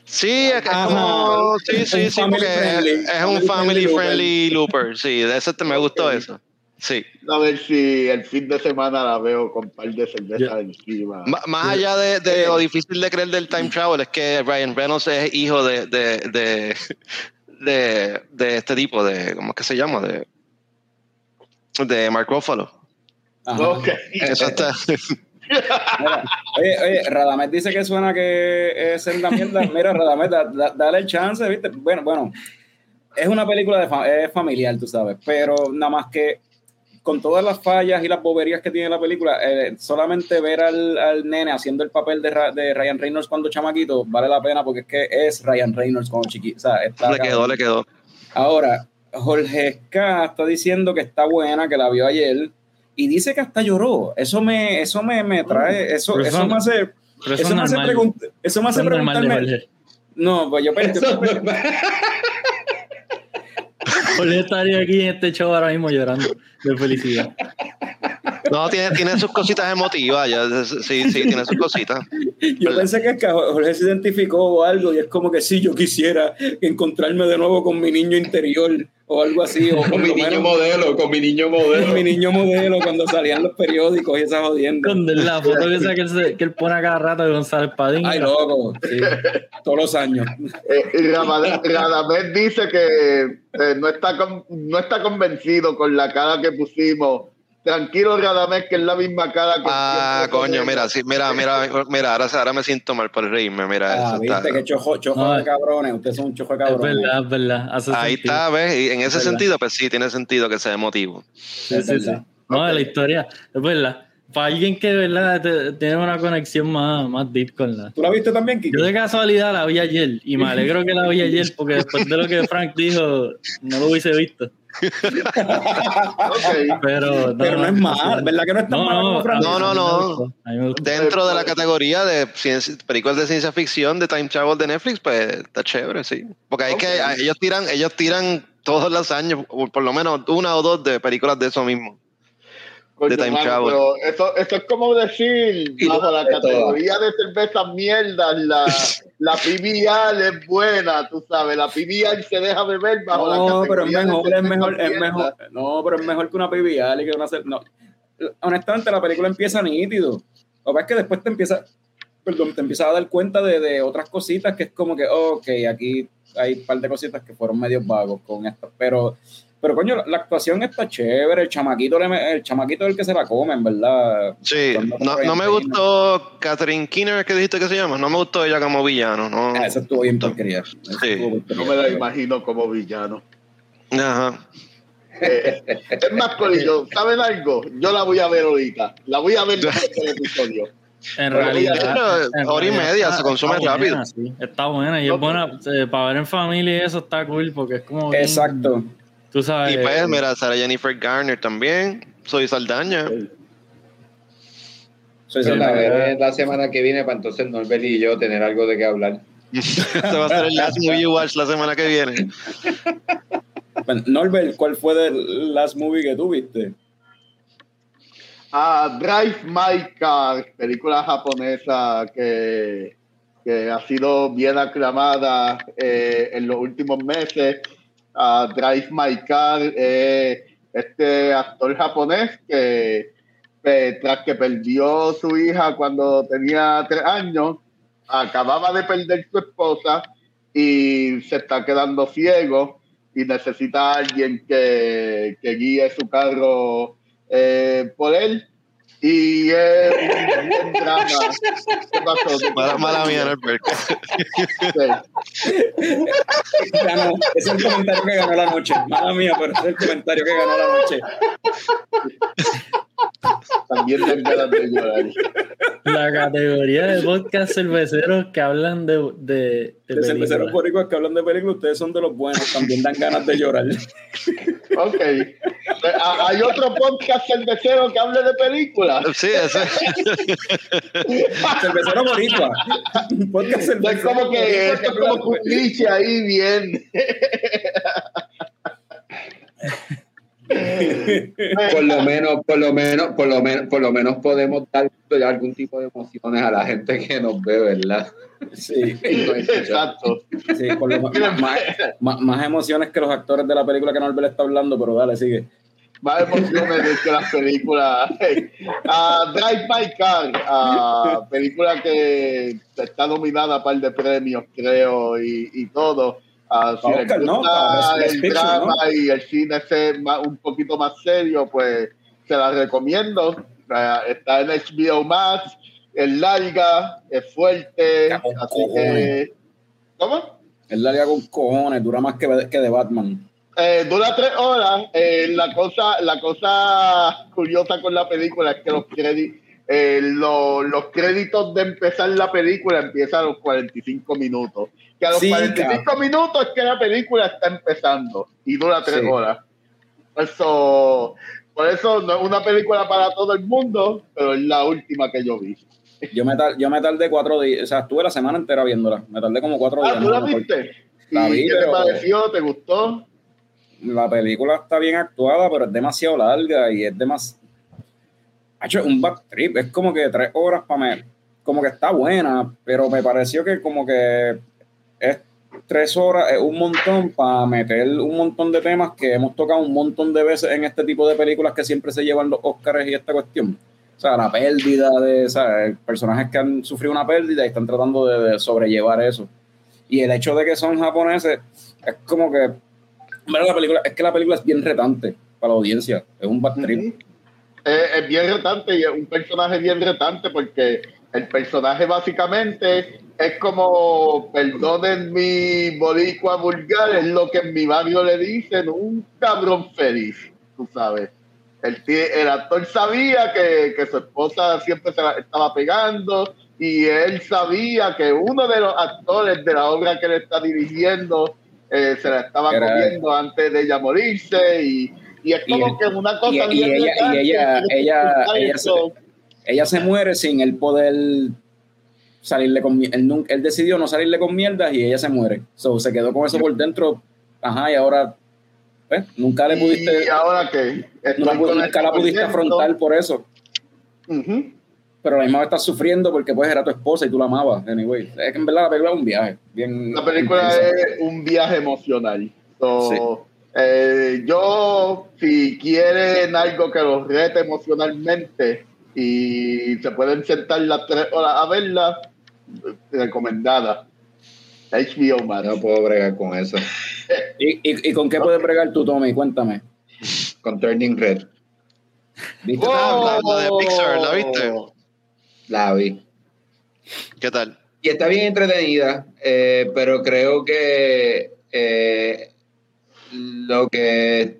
[SPEAKER 2] Sí, es,
[SPEAKER 1] Ajá.
[SPEAKER 2] como. Sí, sí, sí, porque es,
[SPEAKER 1] friendly.
[SPEAKER 2] es un
[SPEAKER 1] Family friendly
[SPEAKER 2] friendly looper. Sí, de ese te- me gustó eso. Sí.
[SPEAKER 4] A ver si el fin de semana la veo con un par de cervezas
[SPEAKER 5] Yo-
[SPEAKER 4] encima.
[SPEAKER 2] Ma- Más allá de, de lo difícil de creer del time travel, es que Ryan Reynolds es hijo de, de, de, de, de este tipo, de. ¿Cómo es que se llama? De, de Mark Ruffalo.
[SPEAKER 1] Ajá.
[SPEAKER 4] Ok.
[SPEAKER 2] Eso está. *laughs*
[SPEAKER 1] Mira, oye, oye, Radamés dice que suena que es en la mierda. Mira, Radamés, da- da- dale el chance, ¿viste? Bueno, bueno, es una película de fa- es familiar, tú sabes, pero nada más que con todas las fallas y las boberías que tiene la película, eh, solamente ver al, al nene haciendo el papel de, Ra- de Ryan Reynolds cuando chamaquito vale la pena porque es que es Ryan Reynolds cuando chiquito. O sea, está
[SPEAKER 2] Le quedó, le quedó.
[SPEAKER 1] Ahora, Jorge K está diciendo que está buena, que la vio ayer y dice que hasta lloró. Eso me, eso me, me trae, eso, eso
[SPEAKER 5] eso-
[SPEAKER 1] me hace,
[SPEAKER 5] eso
[SPEAKER 1] eso
[SPEAKER 5] es
[SPEAKER 1] me hace
[SPEAKER 5] normal.
[SPEAKER 1] pregun- eso me hace preguntarme. No, pues yo pensé.
[SPEAKER 5] Jorge *laughs* estaría aquí en este show ahora mismo llorando de felicidad.
[SPEAKER 2] No, tiene, tiene sus cositas emotivas. Ya, sí, sí, tiene sus cositas.
[SPEAKER 1] yo pensé que es que Jorge se identificó o algo y es como que sí, yo quisiera encontrarme de nuevo con mi niño interior o algo así. O
[SPEAKER 6] Con mi niño
[SPEAKER 1] menos
[SPEAKER 6] modelo, con mi niño modelo.
[SPEAKER 1] con mi niño modelo cuando salían los periódicos y esas jodiendas.
[SPEAKER 5] Con la foto que, esa que, él se- que él pone a cada rato de González Padín.
[SPEAKER 1] Ay, loco. Sí, todos los años.
[SPEAKER 4] Eh, Radamés dice que eh, no, está con- no está convencido con la cara que pusimos. Tranquilo, Radamés, que es la misma cara que
[SPEAKER 2] Ah, coño, mira, sí, mira, mira, mira, ahora, ahora me siento mal por reírme, mira.
[SPEAKER 1] Ah,
[SPEAKER 2] eso
[SPEAKER 1] viste
[SPEAKER 2] está-
[SPEAKER 1] que chojo, chojo
[SPEAKER 5] No,
[SPEAKER 1] de cabrones. Ustedes son un chojo de
[SPEAKER 5] Es
[SPEAKER 1] cabrones.
[SPEAKER 5] verdad, es verdad. Hace
[SPEAKER 2] Ahí
[SPEAKER 5] sentido.
[SPEAKER 2] está, ¿ves? Y en ese sentido, pues sí, tiene sentido que sea emotivo.
[SPEAKER 5] Sí, sí, sí. No, de la historia, es verdad. Para alguien que, ¿verdad? te- tiene una conexión más, más deep con la.
[SPEAKER 1] ¿Tú la viste también, Kiki?
[SPEAKER 5] Yo de casualidad la vi ayer y me *laughs* alegro que la vi ayer porque después de lo que Frank dijo, no lo hubiese visto. Pero no,
[SPEAKER 1] Pero no es mal, ¿verdad que no es tan
[SPEAKER 5] No,
[SPEAKER 1] como
[SPEAKER 5] no,
[SPEAKER 1] Frank?
[SPEAKER 2] No, no. Dentro de la categoría de ciencia- películas de ciencia ficción, de time travel de Netflix, pues está chévere, sí. Porque hay que, ellos tiran, ellos tiran todos los años, por lo menos una o dos de películas de eso mismo.
[SPEAKER 4] Coño,
[SPEAKER 2] de time
[SPEAKER 4] mano,
[SPEAKER 2] travel.
[SPEAKER 4] pero eso, eso es como decir, bajo la categoría de cervezas mierdas, la, *laughs* la PBR es buena, tú sabes, la PBR se deja beber bajo la
[SPEAKER 1] No,
[SPEAKER 4] categoría
[SPEAKER 1] pero es
[SPEAKER 4] de
[SPEAKER 1] mejor, es mejor, es mejor. No, pero es mejor que una PBR y que una no. Honestamente, la película empieza nítido. Lo que pasa es que después te empieza, perdón, te empieza a dar cuenta de, de otras cositas que es como que, ok, aquí hay un par de cositas que fueron medios vagos con esto, pero, pero coño, la, la actuación está chévere, el chamaquito, le el chamaquito es el que se la come, en verdad.
[SPEAKER 2] Sí, no, no me gustó Catherine Keener, que dijiste que se llama. No me gustó ella como villano, ¿no?
[SPEAKER 1] Ah, esa estuvo bien porquería.
[SPEAKER 2] Sí.
[SPEAKER 4] No me la imagino como villano.
[SPEAKER 2] Ajá.
[SPEAKER 4] Eh, es más, Corillo, ¿saben algo? Yo la voy a ver ahorita. La voy a ver *laughs* después del episodio.
[SPEAKER 5] En realidad. en
[SPEAKER 2] hora y
[SPEAKER 5] realidad
[SPEAKER 2] media,
[SPEAKER 5] está-
[SPEAKER 2] se consume
[SPEAKER 5] está buena,
[SPEAKER 2] rápido.
[SPEAKER 5] sí, está buena y es buena eh, para ver en familia y eso está cool porque es como. bien-
[SPEAKER 1] Exacto.
[SPEAKER 5] Tú sabes.
[SPEAKER 2] Y pues, mira, Sara Jennifer Garner también. Soy Saldaña.
[SPEAKER 1] Soy
[SPEAKER 6] Pero la
[SPEAKER 1] sincero.
[SPEAKER 6] veré la semana que viene para entonces Norbert y yo tener algo de qué hablar. *laughs*
[SPEAKER 2] Este va a ser el last movie you watch la semana que viene.
[SPEAKER 1] Bueno, Norbert, ¿cuál fue el last movie que tú viste?
[SPEAKER 4] Ah, Drive My Car, película japonesa que, que ha sido bien aclamada eh, en los últimos meses. Ah, Drive My Car, eh, este actor japonés que tras que perdió su hija cuando tenía tres años, acababa de perder su esposa y se está quedando ciego y necesita a alguien que, que guíe su carro eh, por él. Y es un buen drama. ¿Qué pasó? ¿Qué
[SPEAKER 2] Mala,
[SPEAKER 4] pasó?
[SPEAKER 2] mala mía, Norbert.
[SPEAKER 4] Sí.
[SPEAKER 1] Ganó. Es el comentario que ganó la noche. Mala mía, pero es el comentario que ganó la noche.
[SPEAKER 4] También dan ganas de llorar.
[SPEAKER 5] La categoría de podcast cerveceros que hablan de, de, de
[SPEAKER 1] De cerveceros boricuas que hablan de películas, ustedes son de los buenos. También dan ganas de llorar.
[SPEAKER 4] Ok. Ah, Hay otro podcast cervecero que hable de películas.
[SPEAKER 2] Sí, ese.
[SPEAKER 1] Cervecero boricua. Podcast
[SPEAKER 4] Es
[SPEAKER 1] cervecero
[SPEAKER 4] como que esto es como un ahí bien. *laughs*
[SPEAKER 6] Por lo menos, por lo menos, por lo menos, por lo menos podemos dar algún tipo de emociones a la gente que nos ve, ¿verdad?
[SPEAKER 1] Sí, *laughs*
[SPEAKER 4] Exacto.
[SPEAKER 1] sí, por lo más, más, emociones que los actores de la película que Norbert está hablando, pero dale, sigue.
[SPEAKER 4] Más emociones de que las películas. *laughs* Ah, Drive My Car, ah, película que está nominada a par de premios, creo, y, y todo. Ah, si les gusta
[SPEAKER 1] Para
[SPEAKER 4] el
[SPEAKER 1] Picture,
[SPEAKER 4] drama
[SPEAKER 1] ¿no?
[SPEAKER 4] y el cine ser más- un poquito más serio, pues se la recomiendo. Está en HBO Max, es larga, es fuerte, así que... ¿Cómo?
[SPEAKER 1] Él la haría con cojones, dura más que, que de Batman.
[SPEAKER 4] Eh, dura tres horas. Eh, la cosa, la cosa curiosa con la película es que los créditos, los créditos de empezar la película empiezan a los 45 minutos. Que a los
[SPEAKER 1] Sí,
[SPEAKER 4] 45 minutos es que la película está empezando y dura tres
[SPEAKER 1] Sí.
[SPEAKER 4] horas. Eso, por eso no es una película para todo el mundo, pero es la última que yo vi.
[SPEAKER 1] Yo me, tar- yo me tardé cuatro días, o sea, estuve la semana entera viéndola. Me tardé como cuatro
[SPEAKER 4] Ah,
[SPEAKER 1] días.
[SPEAKER 4] ¿tú la viste?
[SPEAKER 1] La
[SPEAKER 4] ¿Y
[SPEAKER 1] vi,
[SPEAKER 4] qué te pareció? ¿Te gustó?
[SPEAKER 1] La película está bien actuada, pero es demasiado larga y es demasiado. Ha hecho un back trip, es como que tres horas para me. Como que está buena, pero me pareció que como que tres horas, es un montón para meter un montón de temas que hemos tocado un montón de veces en este tipo de películas que siempre se llevan los Oscars y esta cuestión. O sea, la pérdida de ¿sabes? personajes que han sufrido una pérdida y están tratando de, de sobrellevar eso. Y el hecho de que son japoneses es como que Mira, la película, es que la película es bien retante para la audiencia. Es un bad trip.
[SPEAKER 4] Eh, es bien retante y es un personaje bien retante porque el personaje básicamente es como, perdonen mi boricua vulgar, es lo que en mi barrio le dicen, un cabrón feliz, tú sabes. El, el actor sabía que, que su esposa siempre se la estaba pegando y él sabía que uno de los actores de la obra que él está dirigiendo eh, se la estaba
[SPEAKER 1] Era-
[SPEAKER 4] comiendo antes de ella morirse y, y es como que una cosa
[SPEAKER 1] y-
[SPEAKER 4] bien
[SPEAKER 1] ella- y ella- ella- ella
[SPEAKER 4] eso.
[SPEAKER 1] Ella se muere sin él poder salirle con él, él decidió no salirle con mierdas y ella se muere. So, se quedó con eso por dentro. Ajá, y ahora pues, nunca le pudiste,
[SPEAKER 4] y ahora
[SPEAKER 1] no pu- nunca la pudiste afrontar por eso. Pero a la misma vez estás sufriendo porque pues era tu esposa y tú la amabas. Anyway, es que en verdad la película es un viaje. Bien
[SPEAKER 4] La película
[SPEAKER 1] intensa.
[SPEAKER 4] es un viaje emocional. So,
[SPEAKER 1] Sí.
[SPEAKER 4] eh, yo, si quieren algo que los rete emocionalmente y se pueden sentar las tres horas a verla, recomendada. HBO Max.
[SPEAKER 6] No puedo bregar con eso. *laughs*
[SPEAKER 1] ¿Y, y, y con qué puedes bregar tú, Tommy? Cuéntame.
[SPEAKER 6] Con Turning Red.
[SPEAKER 1] ¿Viste?
[SPEAKER 2] la- la de Pixar, ¿la viste?
[SPEAKER 6] La vi.
[SPEAKER 2] ¿Qué tal?
[SPEAKER 6] Y está bien entretenida, eh, pero creo que eh, lo que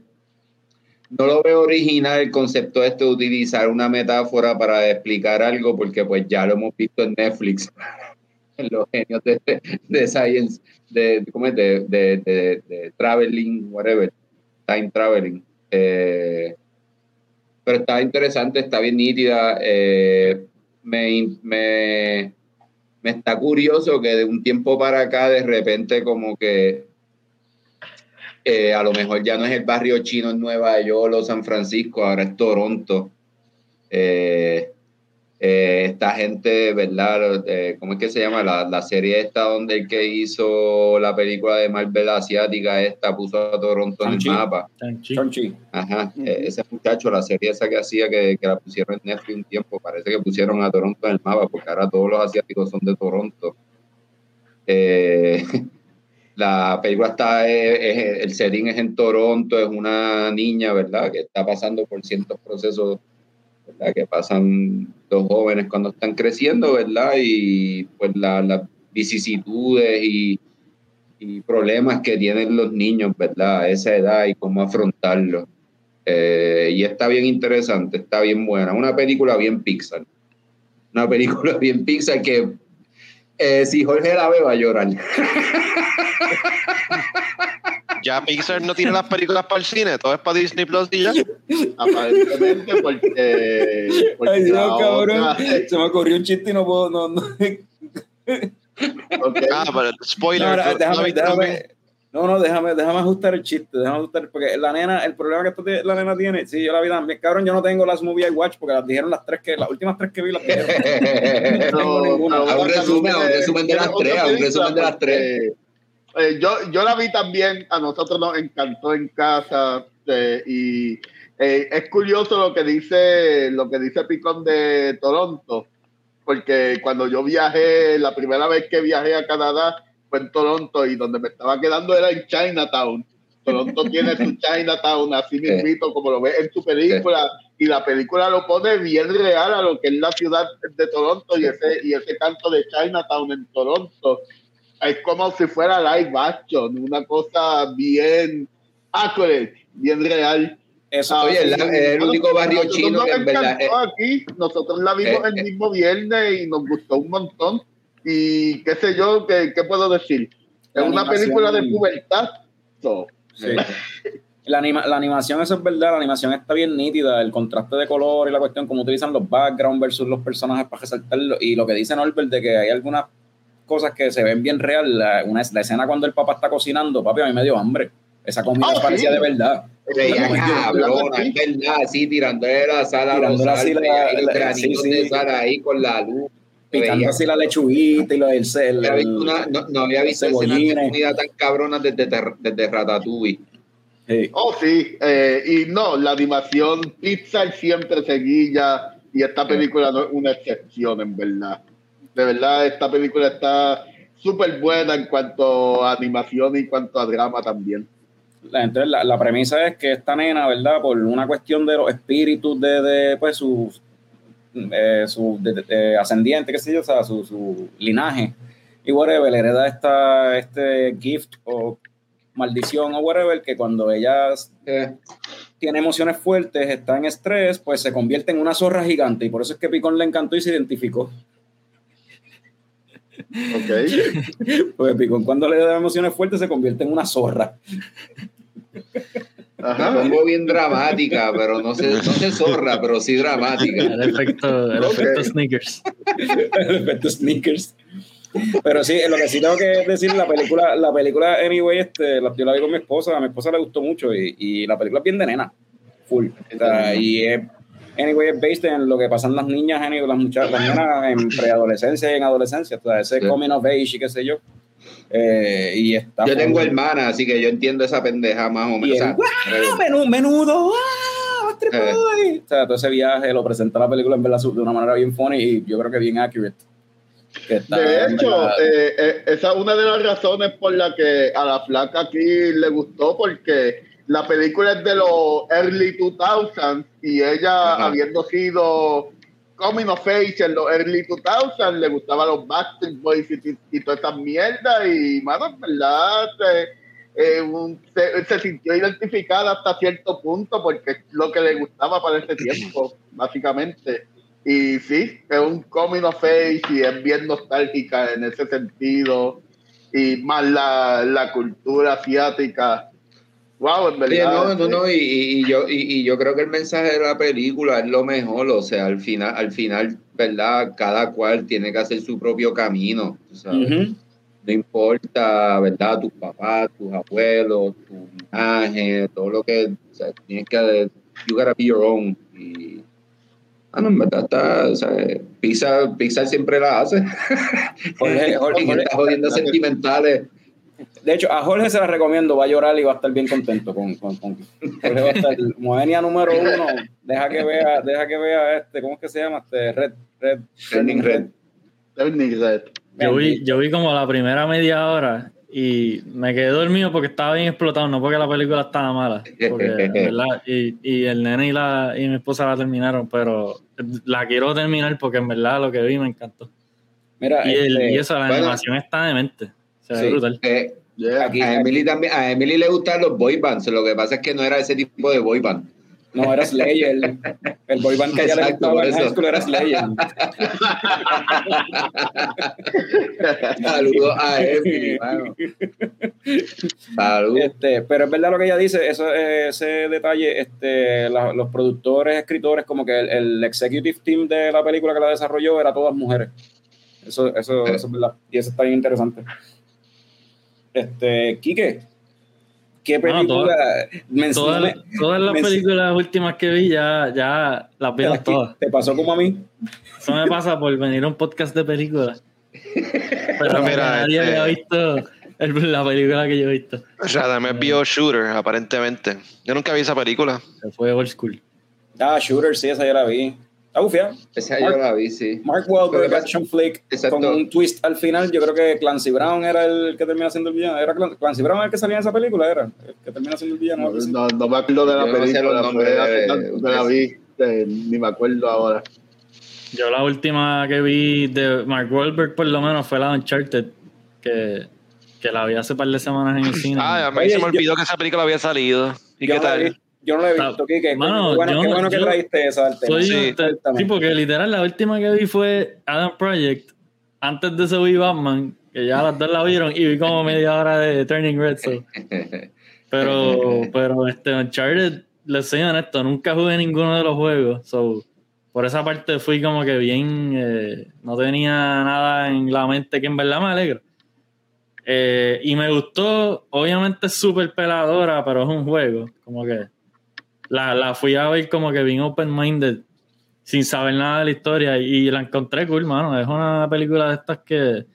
[SPEAKER 6] no lo veo original el concepto este de utilizar una metáfora para explicar algo, porque pues ya lo hemos visto en Netflix, *laughs* en los genios de, science, de, ¿cómo es? de, de- de traveling, whatever, time traveling. Eh, pero está interesante, está bien nítida. eh, me, me, me está curioso que de un tiempo para acá de repente como que eh, a lo mejor ya no es el barrio chino en Nueva York o San Francisco, ahora es Toronto. Eh, Eh, esta gente, ¿verdad? Eh, ¿Cómo es que se llama? La, la serie esta donde el que hizo la película de Marvel asiática esta puso a Toronto en el mapa.
[SPEAKER 1] Chonchi.
[SPEAKER 6] Ajá, eh, ese muchacho, la serie esa que hacía que, que la pusieron en Netflix un tiempo, parece que pusieron a Toronto en el mapa, porque ahora todos los asiáticos son de Toronto. Eh, *laughs* la película está, eh, es- el setting es en Toronto, es una niña, ¿verdad? Que está pasando por ciertos procesos, ¿verdad? Que pasan los jóvenes cuando están creciendo, ¿verdad? Y pues la- las vicisitudes y, y problemas que tienen los niños, ¿verdad? A esa edad y cómo afrontarlos. Eh, y está bien interesante, está bien buena. Una película bien Pixar. Una película *laughs* bien Pixar que eh, si Jorge la ve va a llorar.
[SPEAKER 2] Ya Pixar no tiene las películas para el cine, todo es para Disney Plus y ya.
[SPEAKER 4] Aparentemente porque, porque
[SPEAKER 1] Ay, Dios, cabrón.
[SPEAKER 4] otra-
[SPEAKER 1] Se me ocurrió un chiste y no puedo. No, no.
[SPEAKER 4] ok.
[SPEAKER 2] Ah, pero spoiler.
[SPEAKER 1] No, ahora, déjame, déjame-. No, no, déjame, déjame ajustar el chiste, déjame ajustar, porque la nena, el problema que esto tiene- la nena tiene, sí, yo la vi también, cabrón, yo no tengo las movie I watch, porque las dijeron las tres que, las últimas tres que vi las dijeron. *laughs*
[SPEAKER 4] Pero-
[SPEAKER 1] tengo ninguna.
[SPEAKER 6] A un resumen, a un resumen de las tres, a un resumen de las
[SPEAKER 4] porque, eh, yo, yo la vi también, a nosotros nos encantó en casa eh, y eh, es curioso lo que dice lo que dice Picón de Toronto, porque cuando yo viajé, la primera vez que viajé a Canadá fue en Toronto y donde me estaba quedando era en Chinatown. Toronto *laughs* tiene su Chinatown así mismito como lo ves en su película y la película lo pone bien real a lo que es la ciudad de Toronto y ese y ese canto de Chinatown en Toronto. Es como si fuera live action una cosa bien accurate bien real.
[SPEAKER 1] Eso,
[SPEAKER 4] Ah,
[SPEAKER 6] Oye, es la- es el único barrio
[SPEAKER 4] nosotros
[SPEAKER 6] chino
[SPEAKER 4] nos
[SPEAKER 6] que en verdad
[SPEAKER 4] aquí nosotros la vimos
[SPEAKER 6] Eh,
[SPEAKER 4] el
[SPEAKER 6] eh.
[SPEAKER 4] mismo viernes y nos gustó un montón y qué sé yo qué, qué puedo decir
[SPEAKER 1] La
[SPEAKER 4] es una película de pubertad so,
[SPEAKER 1] Sí. La, anima- la animación, eso es verdad, la animación está bien nítida, el contraste de color y la cuestión, cómo utilizan los backgrounds versus los personajes para resaltarlo. Y lo que dice Norbert de que hay algunas cosas que se ven bien real. La, una, la escena cuando el papá está cocinando, papi, a mí me dio hambre. Esa comida
[SPEAKER 4] Ah,
[SPEAKER 1] parecía
[SPEAKER 4] sí.
[SPEAKER 1] de verdad. Como-
[SPEAKER 6] cabrona, es verdad, tirándole la sal a los
[SPEAKER 1] Tirándole así la- la- sí, sí.
[SPEAKER 6] de sal ahí con la luz.
[SPEAKER 1] Picando así la lechuguita y lo del cel.
[SPEAKER 6] no había visto una- no, no había visto escenas de
[SPEAKER 1] cebollines.
[SPEAKER 6] comida tan cabronas desde, desde Ratatouille.
[SPEAKER 1] Sí.
[SPEAKER 4] Oh, sí, eh, y no, la animación Pixar siempre seguía y esta película no es una excepción, en verdad. De verdad, esta película está súper buena en cuanto a animación y en cuanto a drama también.
[SPEAKER 1] La- Entonces, la, la premisa es que esta nena, ¿verdad? Por una cuestión de los espíritus de, de pues, sus eh, su de- de- de ascendiente, qué sé yo, o sea, su, su linaje y whatever, le hereda esta, este gift o maldición o whatever, que cuando ella
[SPEAKER 6] Eh,
[SPEAKER 1] tiene emociones fuertes, está en estrés, pues se convierte en una zorra gigante y por eso es que Picón le encantó y se identificó.
[SPEAKER 4] Ok. *laughs*
[SPEAKER 1] Porque Picón cuando le da emociones fuertes se convierte en una zorra.
[SPEAKER 4] Ajá.
[SPEAKER 6] pongo bien dramática, pero no sé, no sé zorra, pero sí dramática.
[SPEAKER 5] El efecto, el
[SPEAKER 4] Ok.
[SPEAKER 5] efecto sneakers.
[SPEAKER 1] el efecto sneakers. Pero sí, lo que sí tengo que decir, la película, la película Anyway, este, la, yo la vi con mi esposa, a mi esposa le gustó mucho y, y la película es bien de nena, full. O sea, y es, Anyway es based en lo que pasan las niñas, las muchachas, las nenas en preadolescencia y en adolescencia, o sea, ese
[SPEAKER 6] Sí.
[SPEAKER 1] coming of age y qué sé yo. Eh, y está
[SPEAKER 6] Yo tengo hermana, así que yo entiendo esa pendeja más o
[SPEAKER 1] Y
[SPEAKER 6] menos.
[SPEAKER 1] Menú, menudo, ¡ah! Astrid
[SPEAKER 6] Eh.
[SPEAKER 1] O sea, todo ese viaje lo presenta la película en verdad de una manera bien funny y yo creo que bien accurate. Que está,
[SPEAKER 4] De hecho, eh, eh, esa es una de las razones por la que a la flaca aquí le gustó, porque la película es de los early 2000s y ella,
[SPEAKER 6] Ajá.
[SPEAKER 4] habiendo sido coming of age en los early 2000s, le gustaban los Backstreet Boys y, y todas esas mierdas y, mano, en verdad, se, eh, un- se, se sintió identificada hasta cierto punto porque es lo que le gustaba para ese tiempo, *clears throat* básicamente. Y sí, es un coming of age y es bien nostálgica en ese sentido. Y más la, la cultura asiática. Wow, en verdad.
[SPEAKER 6] no, no, no, y, y- y yo, y, y yo creo que el mensaje de la película es lo mejor, o sea, al final, al final, ¿verdad? Cada cual tiene que hacer su propio camino, sabes.
[SPEAKER 1] Ujú.
[SPEAKER 6] No importa, ¿verdad? Tus papás, tus abuelos, tu linaje, todo lo que, o sea, tienes que, you gotta be your own. Y
[SPEAKER 8] Ah, no, en verdad está, o sea, Pixar, Pixar siempre la hace.
[SPEAKER 1] Jorge- *laughs* Jorge-
[SPEAKER 8] jodiendas sentimentales.
[SPEAKER 1] De hecho, a Jorge se la recomiendo, va a llorar y va a estar bien contento con, con, con- Jorge va a estar Moenia número uno, deja que vea, deja que vea este, ¿cómo es que se llama? Este Red, Red,
[SPEAKER 8] Turning Red.
[SPEAKER 4] Turning Red.
[SPEAKER 5] Yo vi, yo vi como la primera media hora y me quedé dormido porque estaba bien explotado, no porque la película estaba mala. Porque, *laughs* verdad, y, y el nene y, la, y mi esposa la terminaron, pero la quiero terminar porque en verdad lo que vi me encantó.
[SPEAKER 1] Mira,
[SPEAKER 5] Y, el-
[SPEAKER 1] este,
[SPEAKER 5] y eso, la
[SPEAKER 8] bueno.
[SPEAKER 5] animación está demente. Se ve
[SPEAKER 8] Sí.
[SPEAKER 5] brutal.
[SPEAKER 8] Eh,
[SPEAKER 4] Yeah.
[SPEAKER 1] Aquí-
[SPEAKER 8] a, Emily también, a Emily le gustan los boy bands, lo que pasa es que no era ese tipo de boy band.
[SPEAKER 1] no era Slayer, el, *laughs* el boy band que ella le gustaba en high school era Slayer. *laughs*
[SPEAKER 8] Saludos a Emily. Saludos.
[SPEAKER 1] Este, pero es verdad lo que ella dice, eso, ese detalle, este, la- los productores, escritores, como que el, el executive team de la película que la desarrolló era todas mujeres. Eso, eso, eso es verdad. Y eso está bien interesante. Este, Quique, ¿qué película?
[SPEAKER 5] Todas,
[SPEAKER 1] mencióname-
[SPEAKER 5] todas las películas últimas que vi ya, ya las
[SPEAKER 1] aquí,
[SPEAKER 5] todas.
[SPEAKER 1] ¿Te pasó como a mí?
[SPEAKER 5] Eso me pasa por venir a un podcast de películas. Pero
[SPEAKER 2] Mira,
[SPEAKER 5] nadie
[SPEAKER 2] este-
[SPEAKER 5] había visto el- la película que yo he visto.
[SPEAKER 2] Radamés vio Shooter, aparentemente. Yo nunca vi esa película.
[SPEAKER 5] Se fue old school.
[SPEAKER 1] Ah, Shooter, sí, esa ya la vi. Está bufia.
[SPEAKER 8] Esa yo la vi, sí.
[SPEAKER 1] Mark Wahlberg, action flick,
[SPEAKER 8] Exacto.
[SPEAKER 1] con un twist al final. Yo creo que Clancy Brown era el que termina siendo el villano. ¿Era Clan- Clancy Brown el que salía en esa película? ¿Era? El que termina siendo el villano. así.
[SPEAKER 4] No, no me acuerdo de la
[SPEAKER 8] Yo no sé
[SPEAKER 4] película,
[SPEAKER 8] nombres
[SPEAKER 4] fue hace
[SPEAKER 8] de-
[SPEAKER 4] tanto que la vi, ni me acuerdo ahora.
[SPEAKER 5] Yo la última que vi de Mark Wahlberg por lo menos fue la de Uncharted, que, que la vi hace par de semanas en el cine.
[SPEAKER 2] Ah, a mí
[SPEAKER 1] Oye,
[SPEAKER 2] se me
[SPEAKER 1] yo-
[SPEAKER 2] olvidó que esa película había salido. ¿Y
[SPEAKER 1] Yo
[SPEAKER 2] qué
[SPEAKER 1] no la
[SPEAKER 2] tal?
[SPEAKER 1] Yo no la he visto, Kike.
[SPEAKER 5] mano,
[SPEAKER 1] qué bueno,
[SPEAKER 5] yo-
[SPEAKER 1] qué bueno que traíste esa al tema.
[SPEAKER 5] Soy-
[SPEAKER 2] Sí.
[SPEAKER 5] te-
[SPEAKER 1] Cuéntame.
[SPEAKER 5] sí, porque literal la última que vi fue Adam Project. Antes de eso vi Batman, que ya las dos la vieron, y vi como media hora de Turning Red. so. *laughs* Pero, pero este Uncharted, les soy honesto, nunca jugué ninguno de los juegos. So, por esa parte fui como que bien, eh, no tenía nada en la mente que en verdad me alegro. Eh, y me gustó, obviamente es súper peladora, pero es un juego. Como que la, la fui a ver como que bien open-minded, sin saber nada de la historia. Y la encontré cool, mano. Es una película de estas que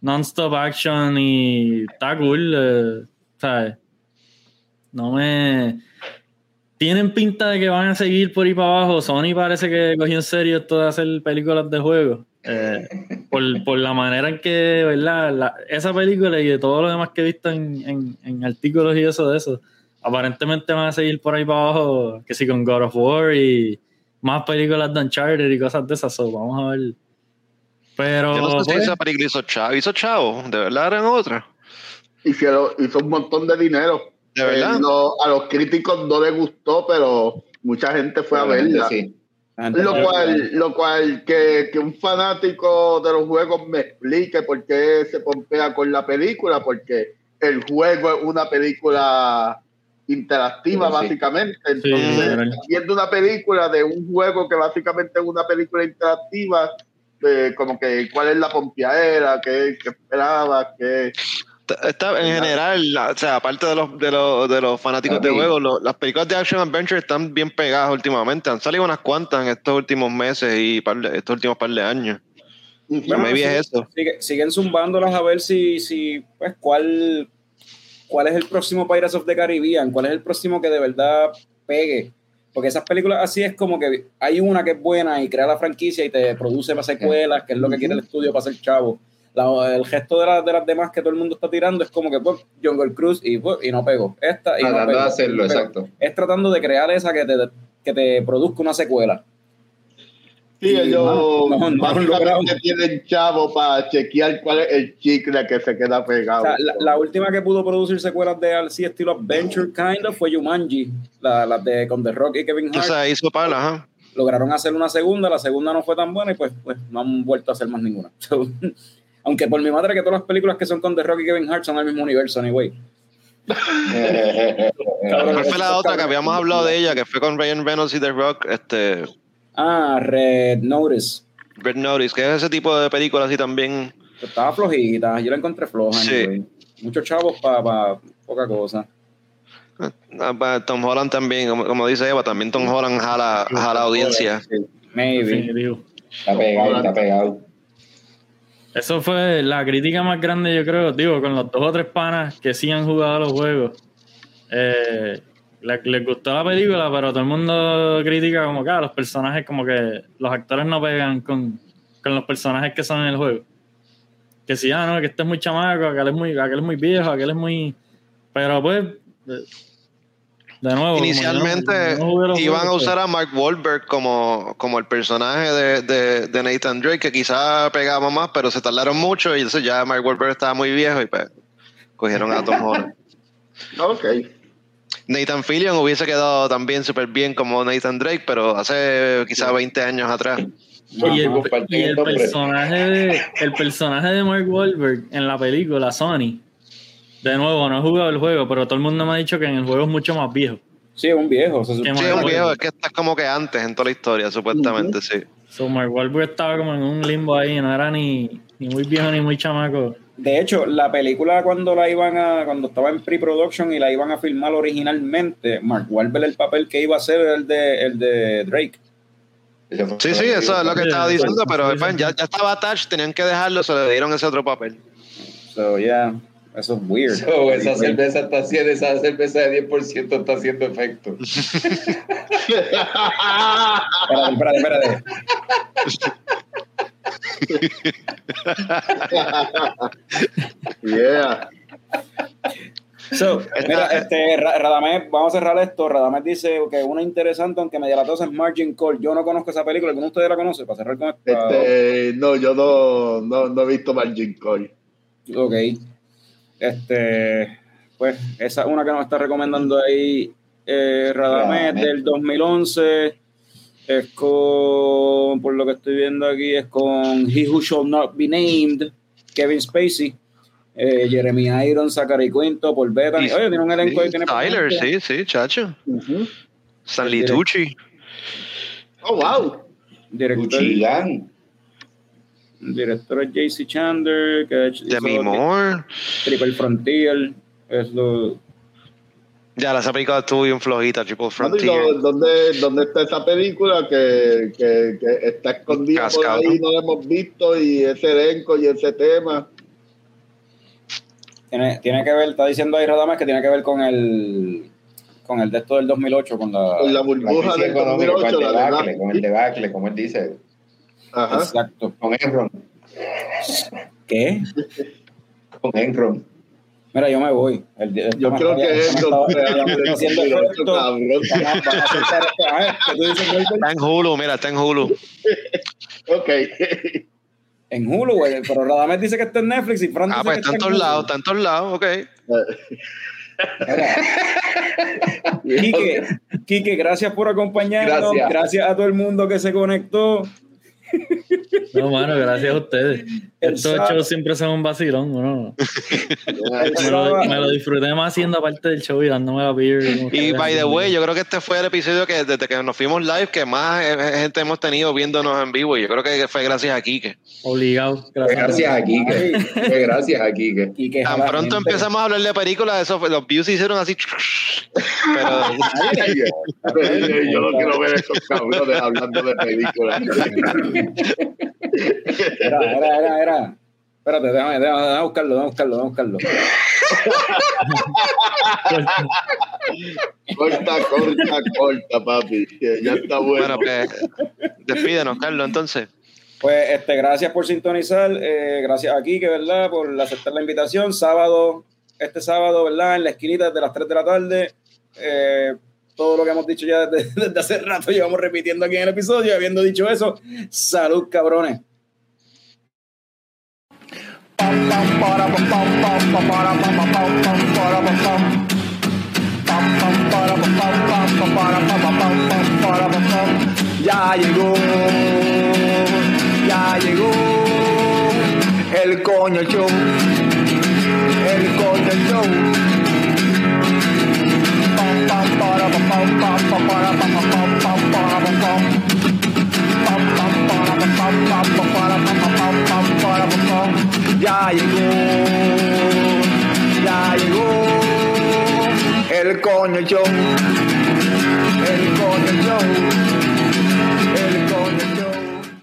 [SPEAKER 5] non-stop action y está cool, eh, ¿sabes? No me. Tienen pinta de que van a seguir por ahí para abajo. Sony parece que cogió en serio esto de hacer películas de juegos. Eh, por, por la manera en que, ¿verdad? Esa película y de todo lo demás que he visto en, en- en artículos y eso de eso, aparentemente van a seguir por ahí para abajo, que sí, con God of War y más películas de Uncharted y cosas de esas. so, vamos a ver. Pero.
[SPEAKER 2] Yo no sé si
[SPEAKER 5] pues,
[SPEAKER 2] esa película hizo chavo. ¿Hizo chavo? ¿De verdad eran otra?
[SPEAKER 4] Hicieron, hizo un montón de dinero.
[SPEAKER 2] ¿De verdad?
[SPEAKER 4] Eh, no- a los críticos no les gustó, pero mucha gente fue a verla.
[SPEAKER 8] Sí.
[SPEAKER 4] Lo cual, lo cual que, que un fanático de los juegos me explique por qué se pompea con la película, porque el juego es una película interactiva,
[SPEAKER 8] Sí.
[SPEAKER 4] básicamente.
[SPEAKER 5] Sí,
[SPEAKER 4] Entonces,
[SPEAKER 5] literal.
[SPEAKER 4] viendo una película de un juego que básicamente es una película interactiva, eh, como que cuál es la pompeadera, qué, qué esperaba, qué...
[SPEAKER 2] Está- en general, la- o sea, aparte de los, de los, de los fanáticos de juegos, lo- las películas de Action Adventure están bien pegadas últimamente. Han salido unas cuantas en estos últimos meses y par de- estos últimos par de años.
[SPEAKER 1] Bueno, sí,
[SPEAKER 2] es eso.
[SPEAKER 1] sigue- siguen zumbándolas a ver si, si pues, cuál, cuál es el próximo Pirates of the Caribbean, cuál es el próximo que de verdad pegue. Porque esas películas así es como que hay una que es buena y crea la franquicia y te produce más secuelas, que es lo que quiere el estudio para ser chavo. La- el gesto de, las de las demás que todo el mundo está tirando es como que pues, Jungle Cruise y, pues, y no pegó. Esta y no
[SPEAKER 8] de hacerlo,
[SPEAKER 1] Pero
[SPEAKER 8] exacto.
[SPEAKER 1] Es tratando de crear esa que te, que te produzca una secuela.
[SPEAKER 4] Sí,
[SPEAKER 1] Sí,
[SPEAKER 4] ellos
[SPEAKER 1] no, no,
[SPEAKER 4] básicamente tienen chavo para chequear cuál es el chicle que se queda
[SPEAKER 1] O
[SPEAKER 4] pegado.
[SPEAKER 1] sea, la, la última que pudo producir secuelas de así estilo Adventure kind of fue Jumanji, la, la de con The Rock y Kevin
[SPEAKER 2] O
[SPEAKER 1] Hart.
[SPEAKER 2] sea, hizo pala, ajá.
[SPEAKER 1] Lograron hacer una segunda, la segunda no fue tan buena y pues, pues no han vuelto a hacer más ninguna. *laughs* So, aunque por mi madre que todas las películas que son con The Rock y Kevin Hart son del mismo universo, anyway. *laughs*
[SPEAKER 2] ¿Cuál fue la otra que habíamos hablado de ella, que fue con Ryan Reynolds y The Rock? Este,
[SPEAKER 1] Ah, Red Notice.
[SPEAKER 2] Red Notice, que es ese tipo de películas así también.
[SPEAKER 1] Estaba flojita, yo la encontré floja.
[SPEAKER 2] Sí.
[SPEAKER 1] Muchos chavos para poca cosa.
[SPEAKER 2] Ah, pa- Tom Holland también, como, como dice Eva, también Tom Holland jala, jala audiencia.
[SPEAKER 1] Sí. Maybe.
[SPEAKER 6] Está pegado, está pegado.
[SPEAKER 5] Eso fue la crítica más grande, yo creo, digo, con los dos o tres panas que sí han jugado los juegos. Eh, le- les gustó la película, pero todo el mundo critica como que ah, los personajes, como que los actores no pegan con, con los personajes que son en el juego. Que si, ah, no, que este es muy chamaco, aquel es muy, aquel es muy viejo, aquel es muy... Pero pues, de, de nuevo... como yo no-
[SPEAKER 2] Inicialmente
[SPEAKER 5] no
[SPEAKER 2] iban a
[SPEAKER 5] juegos,
[SPEAKER 2] usar a Mark Wahlberg como, como el personaje de, de, de Nathan Drake, que quizá pegaba más, pero se tardaron mucho y entonces ya Mark Wahlberg estaba muy viejo y pues cogieron a Tom *laughs* Holland.
[SPEAKER 4] Ok.
[SPEAKER 2] Nathan Fillion hubiese quedado también súper bien como Nathan Drake, pero hace quizá 20 años atrás.
[SPEAKER 5] Y el, y
[SPEAKER 6] nombre.
[SPEAKER 5] personaje de el personaje de Mark Wahlberg en la película Sony de nuevo no he jugado el juego pero todo el mundo me ha dicho que en el juego es mucho más viejo
[SPEAKER 1] Sí, es un viejo. se.
[SPEAKER 2] Sí, es un viejo, es que está como que antes en toda la historia, supuestamente, sí.
[SPEAKER 5] so Mark Wahlberg estaba como en un limbo ahí no era ni, ni muy viejo ni muy chamaco
[SPEAKER 1] De hecho, la película cuando la iban a, cuando estaba en pre-production y la iban a filmar originalmente, Mark Wahlberg el papel que iba a hacer era el de, el de Drake.
[SPEAKER 2] Sí, sí, eso es lo que estaba diciendo, pero ya, ya estaba attached, tenían que dejarlo, se le dieron ese otro papel.
[SPEAKER 1] So, yeah, eso es weird.
[SPEAKER 6] So, esa cerveza está haciendo, esa cerveza de 10% está haciendo efecto.
[SPEAKER 1] Espérate, espérate, espérate.
[SPEAKER 4] Yeah.
[SPEAKER 1] So, mira, este, Ra- Radamés, vamos a cerrar esto. Radamés dice que una interesante, aunque media latosa, es Margin Call. Yo no conozco esa película, ¿alguno de ustedes la conoce? Para cerrar con esto.
[SPEAKER 4] Este, no, yo no, no, no he visto Margin Call.
[SPEAKER 1] Ok. Este, pues, esa es una que nos está recomendando ahí eh, Radamés del 2011. Es con, por lo que estoy viendo aquí, es con He Who Shall Not Be Named, Kevin Spacey, eh, Jeremy Irons, Zachary Quinto, Paul Bettany. Oye, tiene un elenco ahí, tiene
[SPEAKER 2] Tyler, sí, sí, chacho.
[SPEAKER 4] Ujú.
[SPEAKER 2] Stanley Tucci.
[SPEAKER 4] Oh, wow.
[SPEAKER 1] Director. Director es JC Chandler, que
[SPEAKER 2] Demi Moore.
[SPEAKER 1] Triple Frontier. Es lo,
[SPEAKER 2] Ya, la esa película estuvo bien flojita, Triple
[SPEAKER 4] ¿y
[SPEAKER 2] Frontier.
[SPEAKER 4] ¿Dónde, ¿Dónde está esa película que, que, que está escondida por
[SPEAKER 2] Cascado.
[SPEAKER 4] ahí? No la hemos visto y ese elenco y ese tema.
[SPEAKER 1] Tiene, tiene que ver, está diciendo ahí Radames que tiene que ver con el con el de esto del 2008, con la...
[SPEAKER 4] Con la burbuja del
[SPEAKER 6] económica, con
[SPEAKER 4] 2008.
[SPEAKER 6] el
[SPEAKER 4] La
[SPEAKER 6] debacle,
[SPEAKER 4] de
[SPEAKER 6] con el debacle, como él dice.
[SPEAKER 4] Ajá.
[SPEAKER 1] Exacto.
[SPEAKER 6] Con Enron.
[SPEAKER 1] ¿Qué?
[SPEAKER 6] Con Enron.
[SPEAKER 1] Mira, yo me voy. El, el-
[SPEAKER 4] Yo creo que esto, cabrón.
[SPEAKER 1] Vamos a- vamos a soltar esto. A ver, ¿qué tú dices, Michael?
[SPEAKER 2] Está en Hulu, mira, está en Hulu.
[SPEAKER 4] Ok.
[SPEAKER 1] En Hulu, güey. Pero Radames dice que está en Netflix y Fran
[SPEAKER 2] Ah,
[SPEAKER 1] dice
[SPEAKER 2] pues
[SPEAKER 1] que
[SPEAKER 2] está en todos lados, está en todos lados, ok. *laughs*
[SPEAKER 1] Quique, Quique, gracias por acompañarnos.
[SPEAKER 6] Gracias.
[SPEAKER 1] Gracias a todo el mundo que se conectó. *laughs*
[SPEAKER 5] no mano gracias a ustedes
[SPEAKER 1] El
[SPEAKER 5] estos
[SPEAKER 1] sábado-
[SPEAKER 5] shows siempre son un vacilón ¿no? me, lo, me lo disfruté más haciendo parte del show y dándome la beer
[SPEAKER 2] Y by the way, yo creo que este fue el episodio que desde que nos fuimos live que más eh, gente hemos tenido viéndonos en vivo. Y yo creo que fue gracias a Kike.
[SPEAKER 5] obligado
[SPEAKER 6] Fue gracias a Kike. Fue gracias a Kike.
[SPEAKER 1] Quique,
[SPEAKER 2] Tan pronto
[SPEAKER 1] gente.
[SPEAKER 2] empezamos a hablar de películas, eso los views se hicieron así. Pero
[SPEAKER 4] Yo no quiero ver estos cabrones hablando de películas.
[SPEAKER 1] Era, era, era, era. Espérate, déjame, déjame, déjame buscarlo, déjame buscarlo, déjame buscarlo. *laughs*
[SPEAKER 4] Corta, corta, corta, papi. que Ya está bueno.
[SPEAKER 2] bueno, pues despídenos, Carlos, entonces.
[SPEAKER 1] Pues este, gracias por sintonizar, eh, gracias a Kike, ¿verdad? Por aceptar la invitación. Sábado, este sábado, ¿verdad? En la esquinita desde las 3 de la tarde. Eh, todo lo que hemos dicho ya *laughs* desde, hace rato llevamos repitiendo aquí en el episodio. Habiendo dicho eso, salud, cabrones.
[SPEAKER 3] Ya llegó, ya llegó el coño show, el coño show. Ya llegó, el coño show, el coño show.